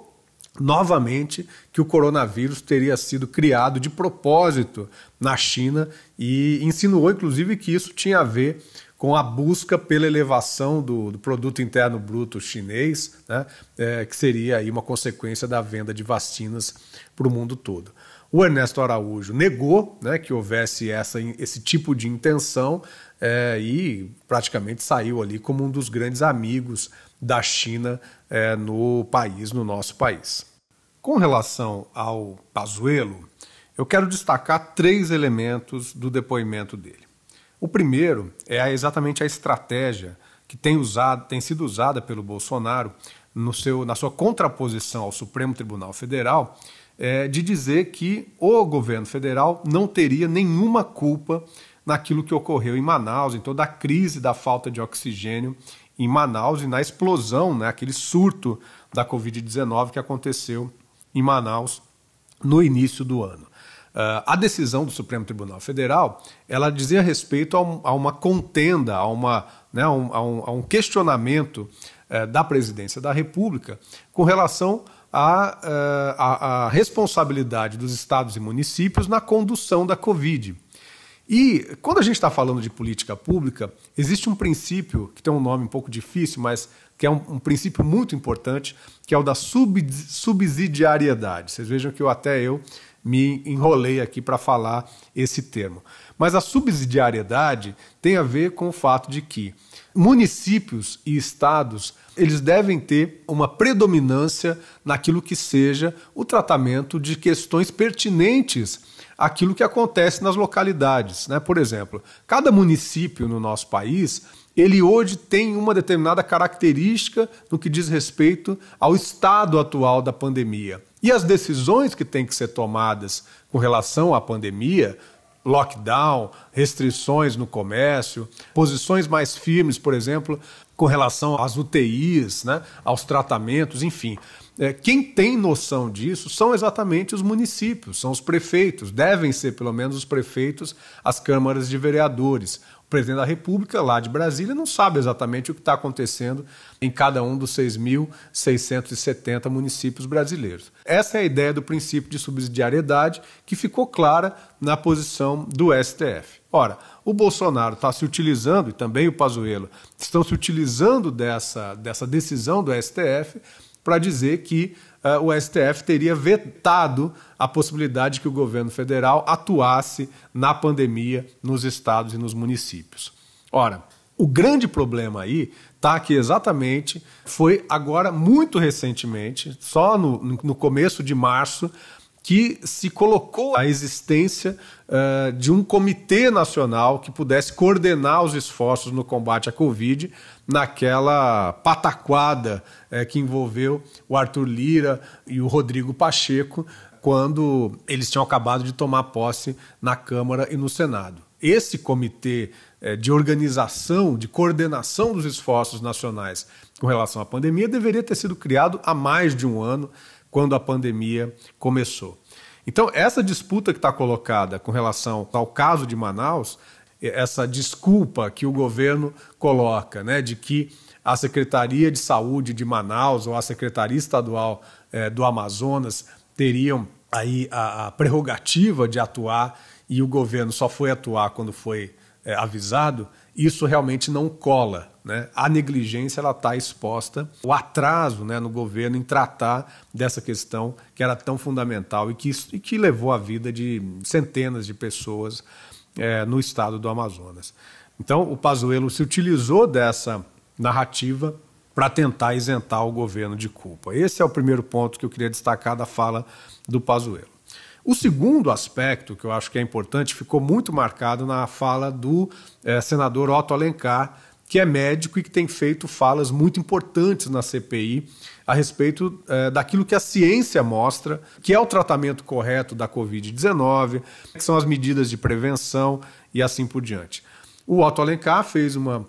novamente que o coronavírus teria sido criado de propósito na China e insinuou, inclusive, que isso tinha a ver com a busca pela elevação do, do produto interno bruto chinês, né, é, que seria aí uma consequência da venda de vacinas para o mundo todo. O Ernesto Araújo negou né, que houvesse essa, esse tipo de intenção é, e praticamente saiu ali como um dos grandes amigos da China é, no país, no nosso país. Com relação ao Pazuello, eu quero destacar três elementos do depoimento dele. O primeiro é exatamente a estratégia que tem, usado, tem sido usada pelo Bolsonaro no seu, na sua contraposição ao Supremo Tribunal Federal, é, de dizer que o governo federal não teria nenhuma culpa naquilo que ocorreu em Manaus, em toda a crise da falta de oxigênio em Manaus e na explosão, né, aquele surto da Covid-19 que aconteceu em Manaus no início do ano. Uh, a decisão do Supremo Tribunal Federal ela dizia respeito a, um, a uma contenda, a, uma, né, a, um, a um, questionamento uh, da presidência da República com relação à uh, responsabilidade dos estados e municípios na condução da Covid. E quando a gente está falando de política pública, existe um princípio que tem um nome um pouco difícil, mas que é um, um princípio muito importante, que é o da sub, subsidiariedade. Vocês vejam que eu até eu me enrolei aqui para falar esse termo. Mas a subsidiariedade tem a ver com o fato de que municípios e estados eles devem ter uma predominância naquilo que seja o tratamento de questões pertinentes àquilo que acontece nas localidades. Né? Por exemplo, cada município no nosso país ele hoje tem uma determinada característica no que diz respeito ao estado atual da pandemia. E as decisões que têm que ser tomadas com relação à pandemia lockdown, restrições no comércio, posições mais firmes, por exemplo, com relação às UTIs, né, aos tratamentos, enfim. É, quem tem noção disso são exatamente os municípios, são os prefeitos, devem ser pelo menos os prefeitos, as câmaras de vereadores. O presidente da República, lá de Brasília, não sabe exatamente o que está acontecendo em cada um dos 6.670 municípios brasileiros. Essa é a ideia do princípio de subsidiariedade que ficou clara na posição do STF. Ora, o Bolsonaro está se utilizando, e também o Pazuello, estão se utilizando dessa, dessa decisão do STF para dizer que uh, o STF teria vetado a possibilidade de que o governo federal atuasse na pandemia nos estados e nos municípios. Ora, o grande problema aí está que exatamente foi agora, muito recentemente, só no, no começo de março, que se colocou a existência uh, de um comitê nacional que pudesse coordenar os esforços no combate à Covid, naquela pataquada uh, que envolveu o Arthur Lira e o Rodrigo Pacheco, quando eles tinham acabado de tomar posse na Câmara e no Senado. Esse comitê uh, de organização, de coordenação dos esforços nacionais com relação à pandemia deveria ter sido criado há mais de um ano quando a pandemia começou. Então, essa disputa que está colocada com relação ao caso de Manaus, essa desculpa que o governo coloca, né, de que a Secretaria de Saúde de Manaus ou a Secretaria Estadual eh, do Amazonas teriam aí a, a, prerrogativa de atuar e o governo só foi atuar quando foi eh, avisado, isso realmente não cola. Né? A negligência ela está exposta, o atraso né, no governo em tratar dessa questão que era tão fundamental e que, e que levou a vida de centenas de pessoas é, no estado do Amazonas. Então, o Pazuello se utilizou dessa narrativa para tentar isentar o governo de culpa. Esse é o primeiro ponto que eu queria destacar da fala do Pazuello. O segundo aspecto que eu acho que é importante ficou muito marcado na fala do é, senador Otto Alencar, que é médico e que tem feito falas muito importantes na CPI a respeito é, daquilo que a ciência mostra, que é o tratamento correto da Covid-19, que são as medidas de prevenção e assim por diante. O Otto Alencar fez uma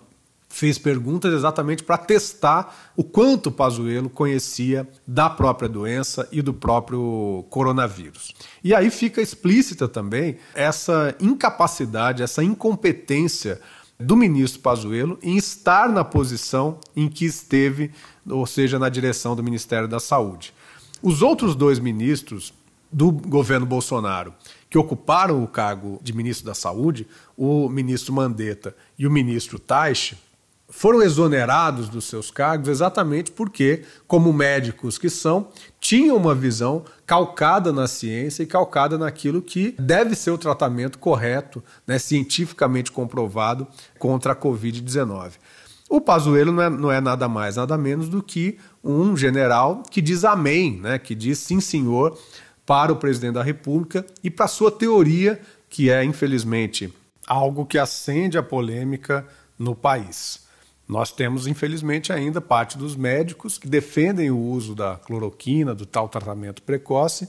fez perguntas exatamente para testar o quanto Pazuello conhecia da própria doença e do próprio coronavírus. E aí fica explícita também essa incapacidade, essa incompetência do ministro Pazuello em estar na posição em que esteve, ou seja, na direção do Ministério da Saúde. Os outros dois ministros do governo Bolsonaro que ocuparam o cargo de ministro da Saúde, o ministro Mandetta e o ministro Taixe, foram exonerados dos seus cargos exatamente porque, como médicos que são, tinham uma visão calcada na ciência e calcada naquilo que deve ser o tratamento correto, né, cientificamente comprovado contra a Covid-19. O Pazuello não é, não é, nada mais, nada menos do que um general que diz amém, né, que diz sim, senhor, para o presidente da República e para a sua teoria, que é, infelizmente, algo que acende a polêmica no país. Nós temos, infelizmente, ainda parte dos médicos que defendem o uso da cloroquina, do tal tratamento precoce,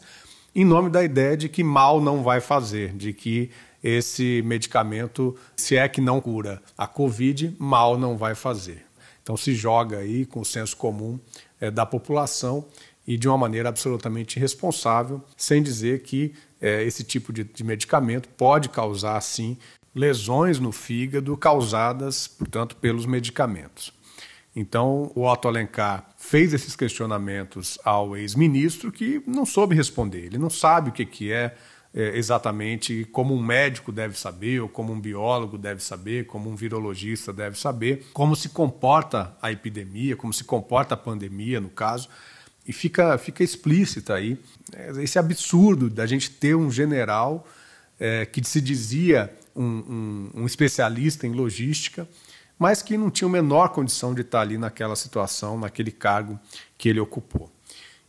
em nome da ideia de que mal não vai fazer, de que esse medicamento, se é que não cura a Covid, mal não vai fazer. Então se joga aí com o senso comum é, da população e de uma maneira absolutamente irresponsável, sem dizer que é, esse tipo de, de medicamento pode causar, sim, lesões no fígado causadas, portanto, pelos medicamentos. Então, o Otto Alencar fez esses questionamentos ao ex-ministro que não soube responder. Ele não sabe o que, que é, é, exatamente como um médico deve saber, ou como um biólogo deve saber, como um virologista deve saber, como se comporta a epidemia, como se comporta a pandemia, no caso. E fica, fica explícita aí é, esse absurdo da gente ter um general é, que se dizia um, um, um, especialista em logística, mas que não tinha a menor condição de estar ali naquela situação, naquele cargo que ele ocupou.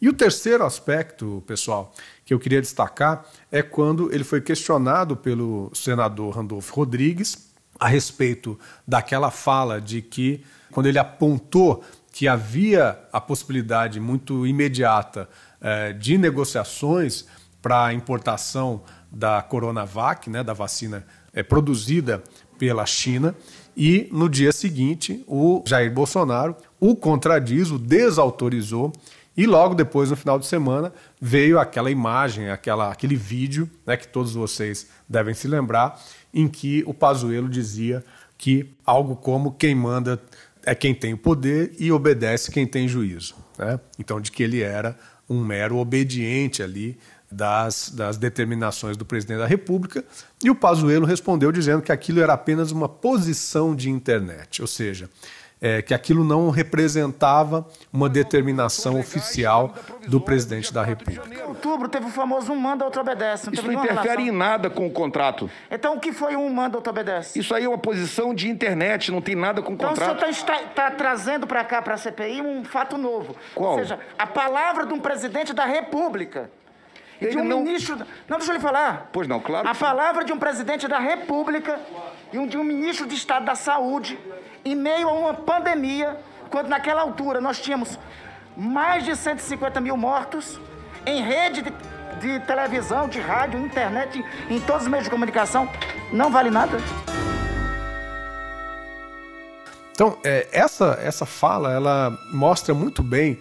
E o terceiro aspecto, pessoal, que eu queria destacar é quando ele foi questionado pelo senador Randolfo Rodrigues a respeito daquela fala de que, quando ele apontou que havia a possibilidade muito imediata eh, de negociações para a importação da Coronavac, né, da vacina é, produzida pela China, e no dia seguinte o Jair Bolsonaro o contradiz, o desautorizou, e logo depois, no final de semana, veio aquela imagem, aquela, aquele vídeo, né, que todos vocês devem se lembrar, em que o Pazuello dizia que algo como quem manda é quem tem o poder e obedece quem tem juízo. Né? Então, de que ele era um mero obediente ali das, das determinações do presidente da República. E o Pazuello respondeu dizendo que aquilo era apenas uma posição de internet, ou seja, é, que aquilo não representava uma determinação oficial do presidente da República. Em outubro teve o famoso um manda, outro obedece. Isso não interfere em nada com o contrato. Então o que foi um manda, outro obedece? Isso aí é uma posição de internet, não tem nada com o contrato. Então o senhor está tá trazendo para cá, para a CPI, um fato novo. Qual? Ou seja, a palavra de um presidente da República. E de um não- ministro. Não, deixa eu lhe falar. Pois não, claro A que sim. palavra de um presidente da República e de um ministro de Estado da Saúde, em meio a uma pandemia, quando naquela altura nós tínhamos mais de 150 mil mortos em rede de, de televisão, de rádio, internet, em todos os meios de comunicação, não vale nada. Então, é, essa, essa fala ela mostra muito bem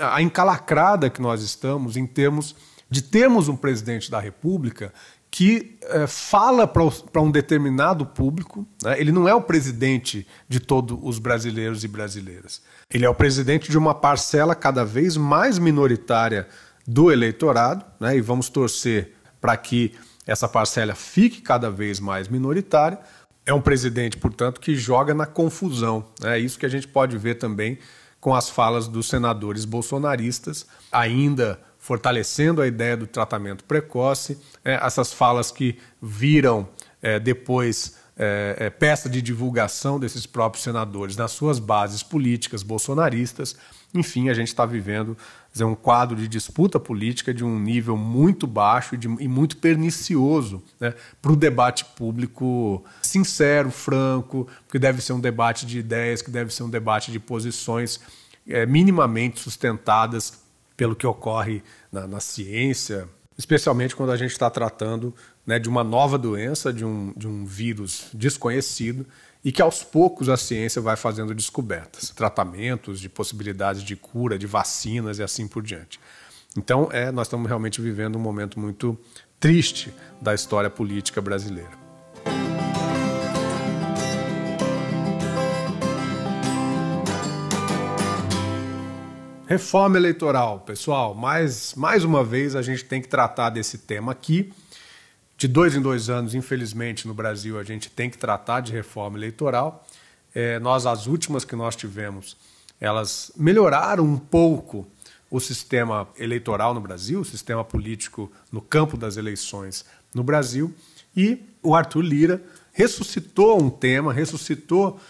a encalacrada que nós estamos em termos de termos um presidente da República que é, fala para um determinado público. né? Ele não é o presidente de todos os brasileiros e brasileiras. Ele é o presidente de uma parcela cada vez mais minoritária do eleitorado, né? e vamos torcer para que essa parcela fique cada vez mais minoritária. É um presidente, portanto, que joga na confusão. É isso que a gente pode ver também com as falas dos senadores bolsonaristas, ainda fortalecendo a ideia do tratamento precoce, é, essas falas que viram é, depois é, é, peça de divulgação desses próprios senadores nas suas bases políticas bolsonaristas. Enfim, a gente está vivendo dizer, um quadro de disputa política de um nível muito baixo e, de- e muito pernicioso né, para o debate público sincero, franco, que deve ser um debate de ideias, que deve ser um debate de posições é, minimamente sustentadas pelo que ocorre na, na ciência, especialmente quando a gente está tratando né, de uma nova doença, de um, de um vírus desconhecido e que aos poucos a ciência vai fazendo descobertas, tratamentos, de possibilidades de cura, de vacinas e assim por diante. Então, é, nós estamos realmente vivendo um momento muito triste da história política brasileira. Reforma eleitoral, pessoal. Mais, mais uma vez a gente tem que tratar desse tema aqui. De dois em dois anos, infelizmente, no Brasil, a gente tem que tratar de reforma eleitoral. É, nós, as últimas que nós tivemos, elas melhoraram um pouco o sistema eleitoral no Brasil, o sistema político no campo das eleições no Brasil. E o Arthur Lira ressuscitou um tema, ressuscitou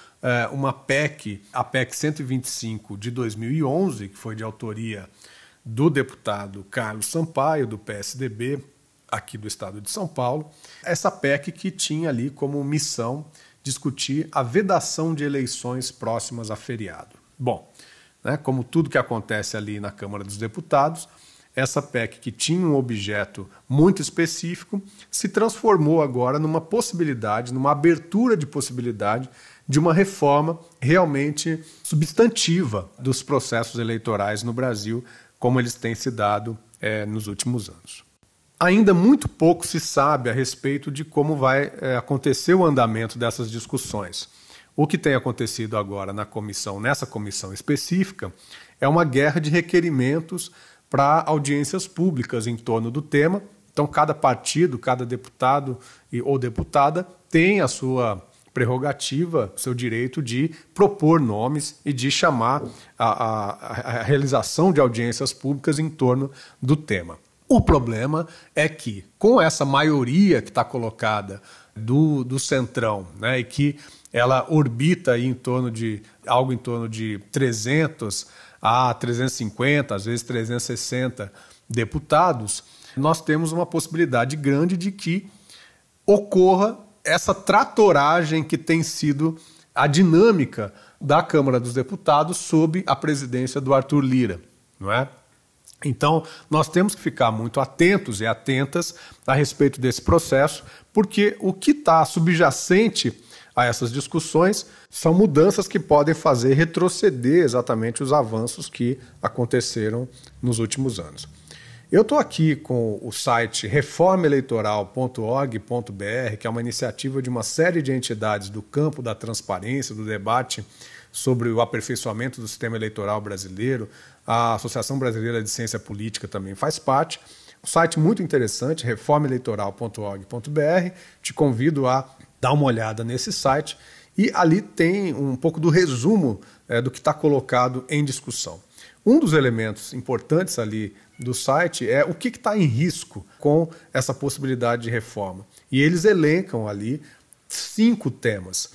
uma PEC, a PEC 125 de 2011, que foi de autoria do deputado Carlos Sampaio, do PSDB, aqui do estado de São Paulo. Essa PEC que tinha ali como missão discutir a vedação de eleições próximas a feriado. Bom, né, como tudo que acontece ali na Câmara dos Deputados, essa PEC que tinha um objeto muito específico se transformou agora numa possibilidade, numa abertura de possibilidade de uma reforma realmente substantiva dos processos eleitorais no Brasil, como eles têm se dado eh, nos últimos anos. Ainda muito pouco se sabe a respeito de como vai eh, acontecer o andamento dessas discussões. O que tem acontecido agora na comissão, nessa comissão específica, é uma guerra de requerimentos para audiências públicas em torno do tema. Então, cada partido, cada deputado e, ou deputada tem a sua prerrogativa, seu direito de propor nomes e de chamar a, a, a realização de audiências públicas em torno do tema. O problema é que, com essa maioria que está colocada do, do Centrão, né, e que ela orbita em torno de algo em torno de 300 a 350, às vezes 360 deputados, nós temos uma possibilidade grande de que ocorra essa tratoragem que tem sido a dinâmica da Câmara dos Deputados sob a presidência do Arthur Lira, não é? Então, nós temos que ficar muito atentos e atentas a respeito desse processo, porque o que está subjacente a essas discussões são mudanças que podem fazer retroceder exatamente os avanços que aconteceram nos últimos anos. Eu estou aqui com o site reformaeleitoral.org.br, que é uma iniciativa de uma série de entidades do campo da transparência, do debate sobre o aperfeiçoamento do sistema eleitoral brasileiro. A Associação Brasileira de Ciência Política também faz parte. Um site muito interessante, reformaeleitoral.org.br. Te convido a dar uma olhada nesse site e ali tem um pouco do resumo é, do que está colocado em discussão. Um dos elementos importantes ali do site é o que está em risco com essa possibilidade de reforma. E eles elencam ali cinco temas.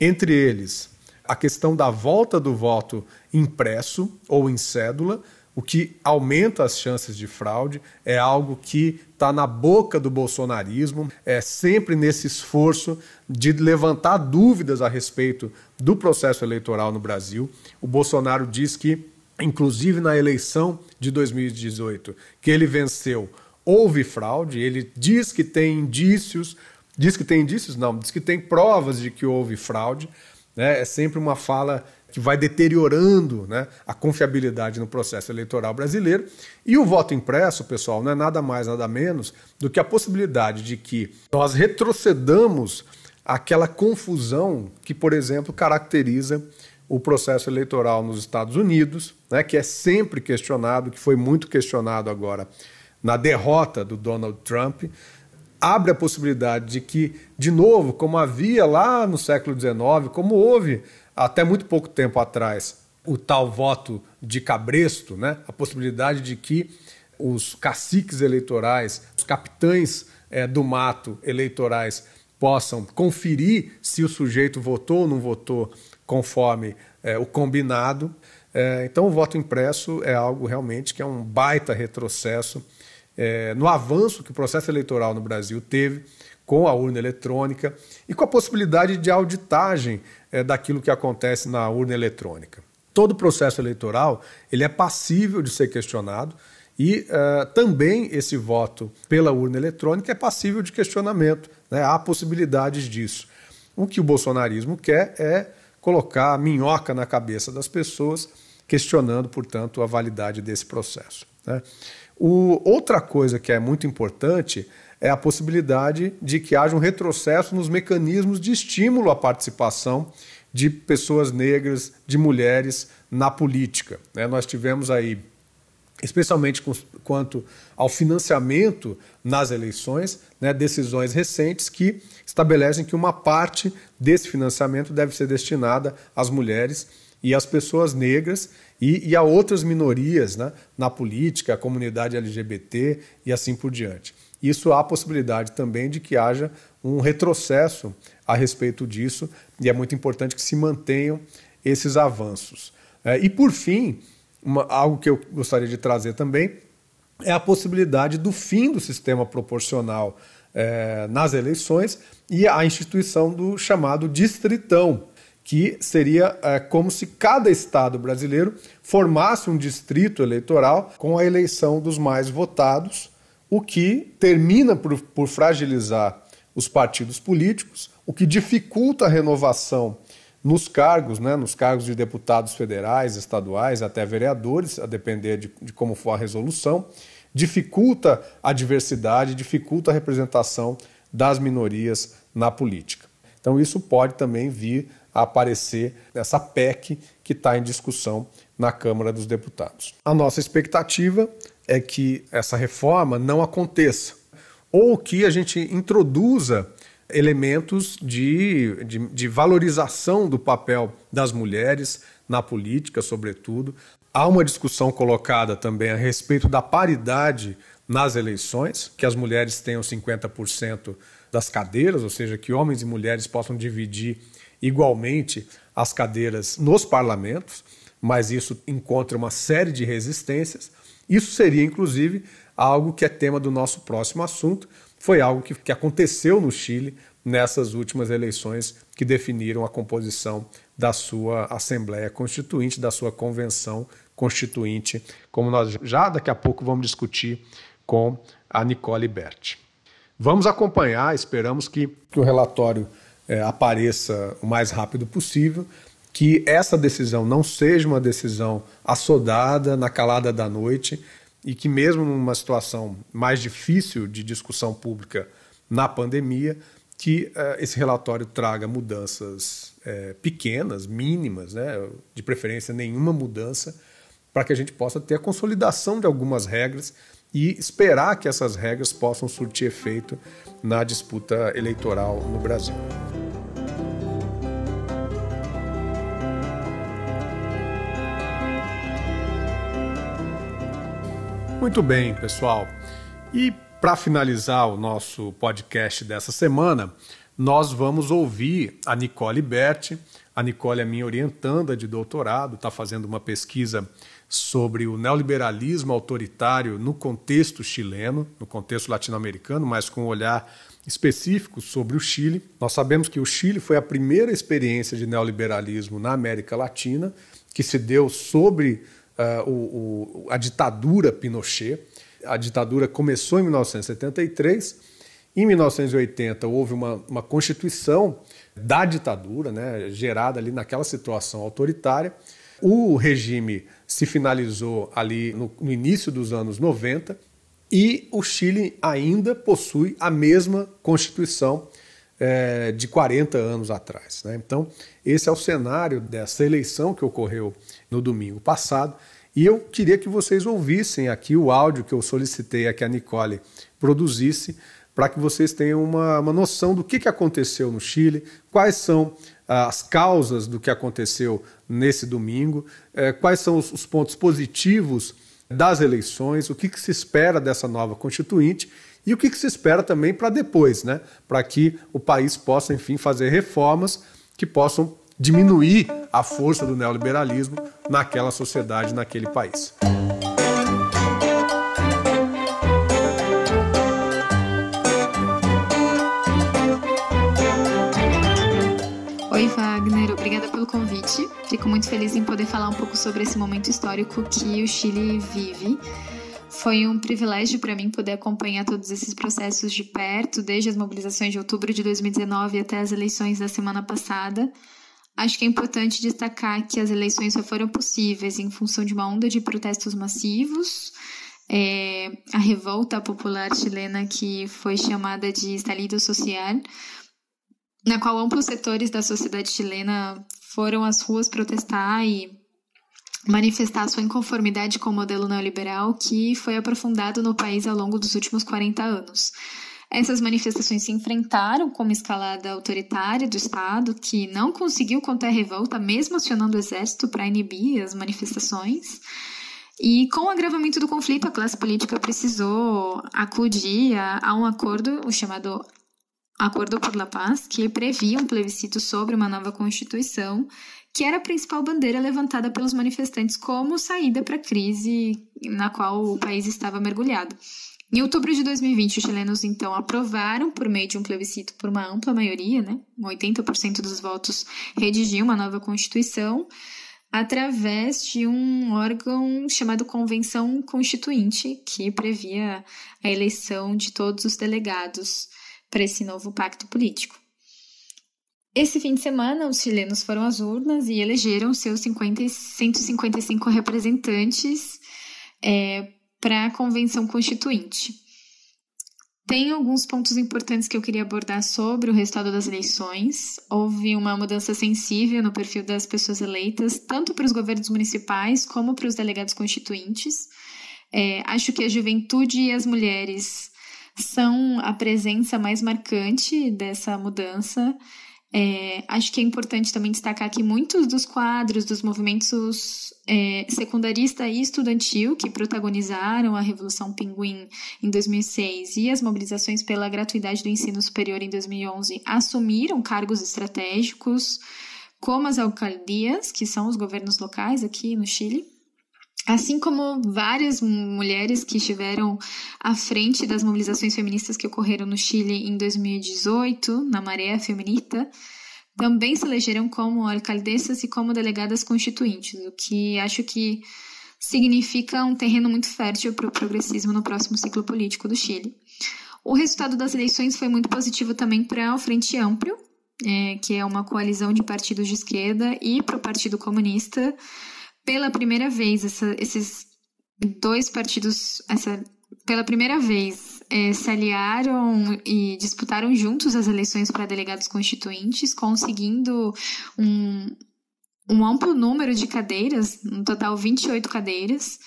Entre eles, a questão da volta do voto impresso ou em cédula, o que aumenta as chances de fraude, é algo que está na boca do bolsonarismo, é sempre nesse esforço de levantar dúvidas a respeito do processo eleitoral no Brasil. O Bolsonaro diz que inclusive na eleição de 2018, que ele venceu, houve fraude, ele diz que tem indícios, diz que tem indícios, não, diz que tem provas de que houve fraude, né? É sempre uma fala que vai deteriorando né, a confiabilidade no processo eleitoral brasileiro. E o voto impresso, pessoal, não é nada mais, nada menos do que a possibilidade de que nós retrocedamos aquela confusão que, por exemplo, caracteriza o processo eleitoral nos Estados Unidos, né, que é sempre questionado, que foi muito questionado agora na derrota do Donald Trump, abre a possibilidade de que, de novo, como havia lá no século XIX, como houve até muito pouco tempo atrás, o tal voto de cabresto, né, a possibilidade de que os caciques eleitorais, os capitães é, do mato eleitorais possam conferir se o sujeito votou ou não votou conforme é, o combinado. É, então, o voto impresso é algo realmente que é um baita retrocesso é, no avanço que o processo eleitoral no Brasil teve com a urna eletrônica e com a possibilidade de auditagem é, daquilo que acontece na urna eletrônica. Todo processo eleitoral ele é passível de ser questionado e uh, também esse voto pela urna eletrônica é passível de questionamento. Né? Há possibilidades disso. O que o bolsonarismo quer é colocar a minhoca na cabeça das pessoas, questionando, portanto, a validade desse processo. Né? O, outra coisa que é muito importante é a possibilidade de que haja um retrocesso nos mecanismos de estímulo à participação de pessoas negras, de mulheres na política. Né? Nós tivemos aí, especialmente com, quanto ao financiamento nas eleições, né, decisões recentes que estabelecem que uma parte desse financiamento deve ser destinada às mulheres e às pessoas negras e, e a outras minorias né, na política, a comunidade LGBT e assim por diante. Isso há possibilidade também de que haja um retrocesso a respeito disso e é muito importante que se mantenham esses avanços. É, e por fim, uma, algo que eu gostaria de trazer também é a possibilidade do fim do sistema proporcional é, nas eleições e a instituição do chamado distritão, que seria é, como se cada estado brasileiro formasse um distrito eleitoral com a eleição dos mais votados, o que termina por, por fragilizar os partidos políticos, o que dificulta a renovação nos cargos, né, nos cargos de deputados federais, estaduais, até vereadores, a depender de, de como for a resolução, dificulta a diversidade, dificulta a representação das minorias na política. Então, isso pode também vir a aparecer nessa PEC que está em discussão na Câmara dos Deputados. A nossa expectativa é que essa reforma não aconteça, ou que a gente introduza elementos de, de, de valorização do papel das mulheres na política, sobretudo, Há uma discussão colocada também a respeito da paridade nas eleições, que as mulheres tenham 50% das cadeiras, ou seja, que homens e mulheres possam dividir igualmente as cadeiras nos parlamentos, mas isso encontra uma série de resistências. Isso seria, inclusive, algo que é tema do nosso próximo assunto. Foi algo que, que aconteceu no Chile nessas últimas eleições que definiram a composição da sua Assembleia Constituinte, da sua Convenção Constituinte, como nós já daqui a pouco vamos discutir com a Nicole Berti. Vamos acompanhar, esperamos que, que o relatório é, apareça o mais rápido possível, que essa decisão não seja uma decisão assodada na calada da noite, e que, mesmo numa situação mais difícil de discussão pública na pandemia, que uh, esse relatório traga mudanças uh, pequenas, mínimas, né, de preferência nenhuma mudança, para que a gente possa ter a consolidação de algumas regras e esperar que essas regras possam surtir efeito na disputa eleitoral no Brasil. Muito bem, pessoal. E para finalizar o nosso podcast dessa semana, nós vamos ouvir a Nicole Berti. A Nicole é minha orientanda de doutorado, está fazendo uma pesquisa sobre o neoliberalismo autoritário no contexto chileno, no contexto latino-americano, mas com um olhar específico sobre o Chile. Nós sabemos que o Chile foi a primeira experiência de neoliberalismo na América Latina, que se deu sobre uh, o, o, a ditadura Pinochet. A ditadura começou em 1973. Em 1980 houve uma, uma constituição da ditadura, né, gerada ali naquela situação autoritária. O regime se finalizou ali no, no início dos anos 90 e o Chile ainda possui a mesma constituição é, de 40 anos atrás. Né? Então, esse é o cenário dessa eleição que ocorreu no domingo passado. E eu queria que vocês ouvissem aqui o áudio que eu solicitei a que a Nicole produzisse, para que vocês tenham uma, uma noção do que, que aconteceu no Chile, quais são as causas do que aconteceu nesse domingo, é, quais são os, os, pontos positivos das eleições, o que, que se espera dessa nova constituinte e o que, que se espera também para depois, né? para que o país possa, enfim, fazer reformas que possam diminuir a força do neoliberalismo naquela sociedade, naquele país. Fico muito feliz em poder falar um pouco sobre esse momento histórico que o Chile vive. Foi um privilégio para mim poder acompanhar todos esses processos de perto, desde as mobilizações de outubro de 2019 até as eleições da semana passada. Acho que é importante destacar que as eleições só foram possíveis em função de uma onda de protestos massivos. É, a revolta popular chilena, que foi chamada de estalido social, na qual amplos setores da sociedade chilena foram às ruas protestar e manifestar sua inconformidade com o modelo neoliberal que foi aprofundado no país ao longo dos últimos 40 anos. Essas manifestações se enfrentaram com uma escalada autoritária do Estado, que não conseguiu conter a revolta, mesmo acionando o exército para inibir as manifestações. E com o agravamento do conflito, a classe política precisou acudir a, um acordo, o chamado Acordo por la Paz, que previa um plebiscito sobre uma nova Constituição, que era a principal bandeira levantada pelos manifestantes como saída para a crise na qual o país estava mergulhado. Em outubro de 2020, os chilenos então aprovaram, por meio de um plebiscito por uma ampla maioria, né, 80% dos votos redigiam uma nova constituição, através de um órgão chamado Convenção Constituinte, que previa a eleição de todos os delegados para esse novo pacto político. Esse fim de semana, os chilenos foram às urnas e elegeram seus 50, 155 representantes é, para a Convenção Constituinte. Tem alguns pontos importantes que eu queria abordar sobre o resultado das eleições. Houve uma mudança sensível no perfil das pessoas eleitas, tanto para os governos municipais como para os delegados constituintes. É, acho que a juventude e as mulheres são a presença mais marcante dessa mudança. É, acho que é importante também destacar que muitos dos quadros dos movimentos é, secundarista e estudantil que protagonizaram a Revolução Pinguim em 2006 e as mobilizações pela gratuidade do ensino superior em 2011 assumiram cargos estratégicos, como as alcaldias, que são os governos locais aqui no Chile. Assim como várias mulheres que estiveram à frente das mobilizações feministas que ocorreram no Chile em 2018, na Maré Feminista, também se elegeram como alcaldessas e como delegadas constituintes, o que acho que significa um terreno muito fértil para o progressismo no próximo ciclo político do Chile. O resultado das eleições foi muito positivo também para o Frente Amplio, é, que é uma coalizão de partidos de esquerda, e para o Partido Comunista. Pela primeira vez, essa, esses dois partidos, essa, pela primeira vez, é, se aliaram e disputaram juntos as eleições para delegados constituintes, conseguindo um, um amplo número de cadeiras, no total 28 cadeiras.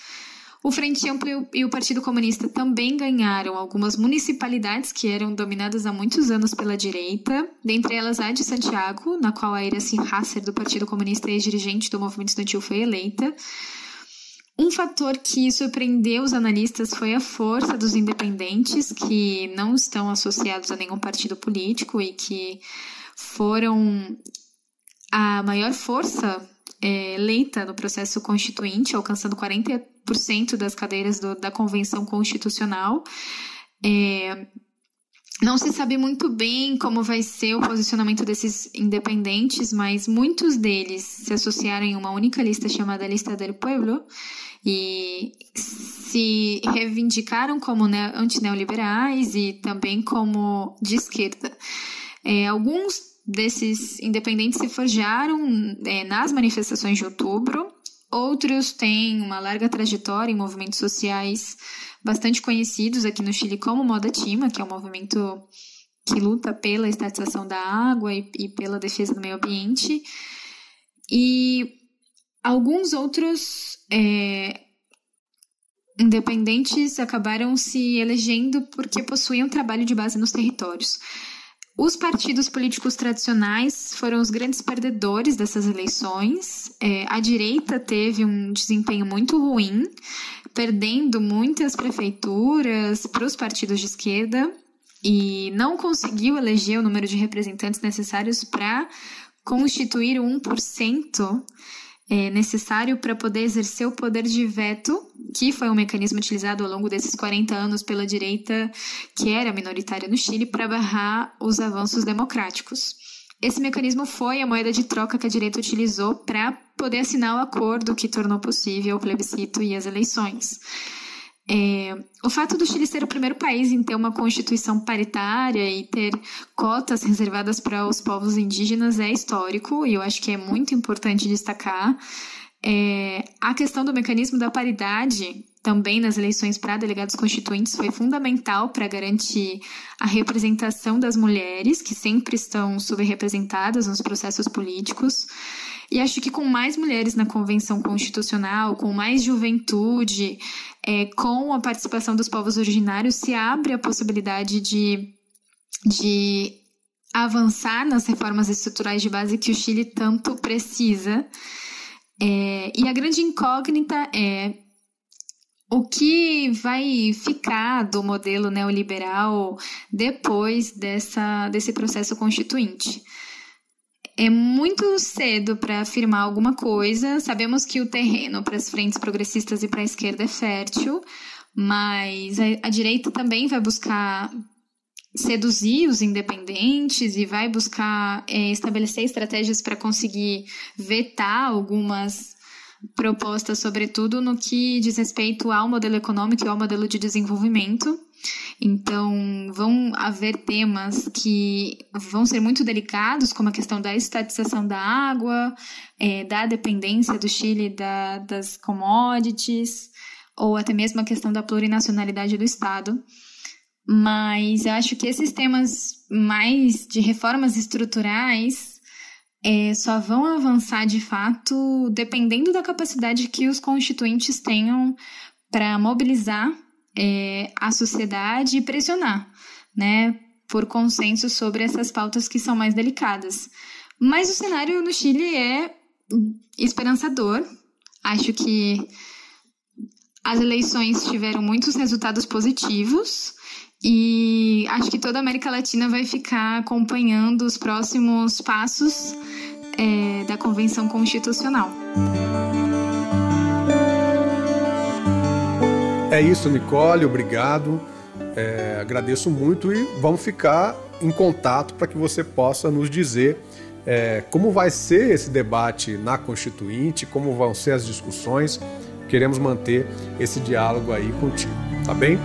O Frente Amplo e o Partido Comunista também ganharam algumas municipalidades que eram dominadas há muitos anos pela direita, dentre elas a de Santiago, na qual a Iracy Hasser, do Partido Comunista e dirigente do movimento estudantil, foi eleita. Um fator que surpreendeu os analistas foi a força dos independentes, que não estão associados a nenhum partido político e que foram a maior força é, eleita no processo constituinte, alcançando 40% das cadeiras do, da Convenção Constitucional. É, não se sabe muito bem como vai ser o posicionamento desses independentes, mas muitos deles se associaram em uma única lista chamada Lista del Pueblo e se reivindicaram como antineoliberais e também como de esquerda. É, alguns desses independentes se forjaram é, nas manifestações de outubro, outros têm uma larga trajetória em movimentos sociais bastante conhecidos aqui no Chile, como Moda Tima, que é um movimento que luta pela estatização da água e, e pela defesa do meio ambiente. E alguns outros é, independentes acabaram se elegendo porque possuíam trabalho de base nos territórios. Os partidos políticos tradicionais foram os grandes perdedores dessas eleições. É, a direita teve um desempenho muito ruim, perdendo muitas prefeituras para os partidos de esquerda e não conseguiu eleger o número de representantes necessários para constituir o 1% é, necessário para poder exercer o poder de veto, que foi um mecanismo utilizado ao longo desses 40 anos pela direita, que era minoritária no Chile, para barrar os avanços democráticos. Esse mecanismo foi a moeda de troca que a direita utilizou para poder assinar o acordo que tornou possível o plebiscito e as eleições. É, o fato do Chile ser o primeiro país em ter uma constituição paritária e ter cotas reservadas para os povos indígenas é histórico e eu acho que é muito importante destacar. É, a questão do mecanismo da paridade também nas eleições para delegados constituintes foi fundamental para garantir a representação das mulheres, que sempre estão subrepresentadas nos processos políticos. E acho que com mais mulheres na convenção constitucional, com mais juventude, é, com a participação dos povos originários, se abre a possibilidade de, de avançar nas reformas estruturais de base que o Chile tanto precisa. É, e a grande incógnita é o que vai ficar do modelo neoliberal depois dessa, desse processo constituinte é muito cedo para afirmar alguma coisa. Sabemos que o terreno para as frentes progressistas e para a esquerda é fértil, mas a, a direita também vai buscar seduzir os independentes e vai buscar é, estabelecer estratégias para conseguir vetar algumas propostas, sobretudo no que diz respeito ao modelo econômico e ao modelo de desenvolvimento. Então, vão haver temas que vão ser muito delicados, como a questão da estatização da água, é, da dependência do Chile da, das commodities, ou até mesmo a questão da plurinacionalidade do Estado. Mas eu acho que esses temas mais de reformas estruturais é, só vão avançar de fato dependendo da capacidade que os constituintes tenham para mobilizar é, a sociedade e pressionar, né, por consenso sobre essas pautas que são mais delicadas. Mas o cenário no Chile é esperançador. Acho que as eleições tiveram muitos resultados positivos e acho que toda a América Latina vai ficar acompanhando os próximos passos é, da Convenção Constitucional. É isso, Nicole, obrigado. É, agradeço muito e vamos ficar em contato para que você possa nos dizer é, como vai ser esse debate na Constituinte, como vão ser as discussões. Queremos manter esse diálogo aí contigo, tá bem?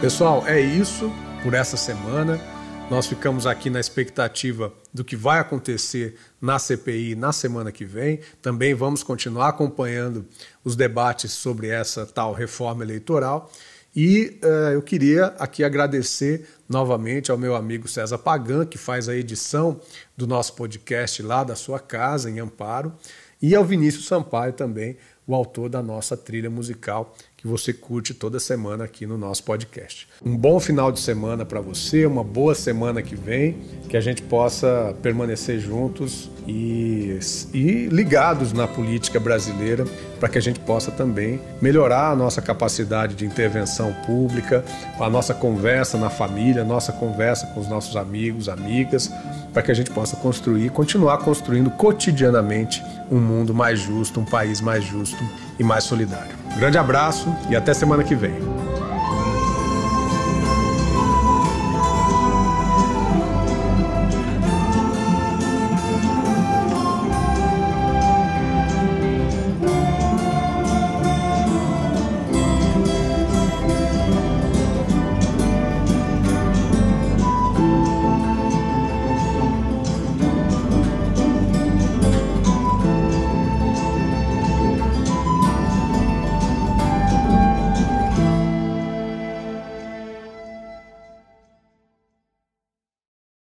Pessoal, é isso por essa semana. Nós ficamos aqui na expectativa do que vai acontecer na CPI na semana que vem. Também vamos continuar acompanhando os debates sobre essa tal reforma eleitoral. E uh, eu queria aqui agradecer novamente ao meu amigo César Pagan, que faz a edição do nosso podcast lá da sua casa, em Amparo, e ao Vinícius Sampaio também, o autor da nossa trilha musical que você curte toda semana aqui no nosso podcast. Um bom final de semana para você, uma boa semana que vem, que a gente possa permanecer juntos e, e ligados na política brasileira para que a gente possa também melhorar a nossa capacidade de intervenção pública, a nossa conversa na família, a nossa conversa com os nossos amigos, amigas, para que a gente possa construir, continuar construindo cotidianamente um mundo mais justo, um país mais justo e mais solidário. Grande abraço e até semana que vem.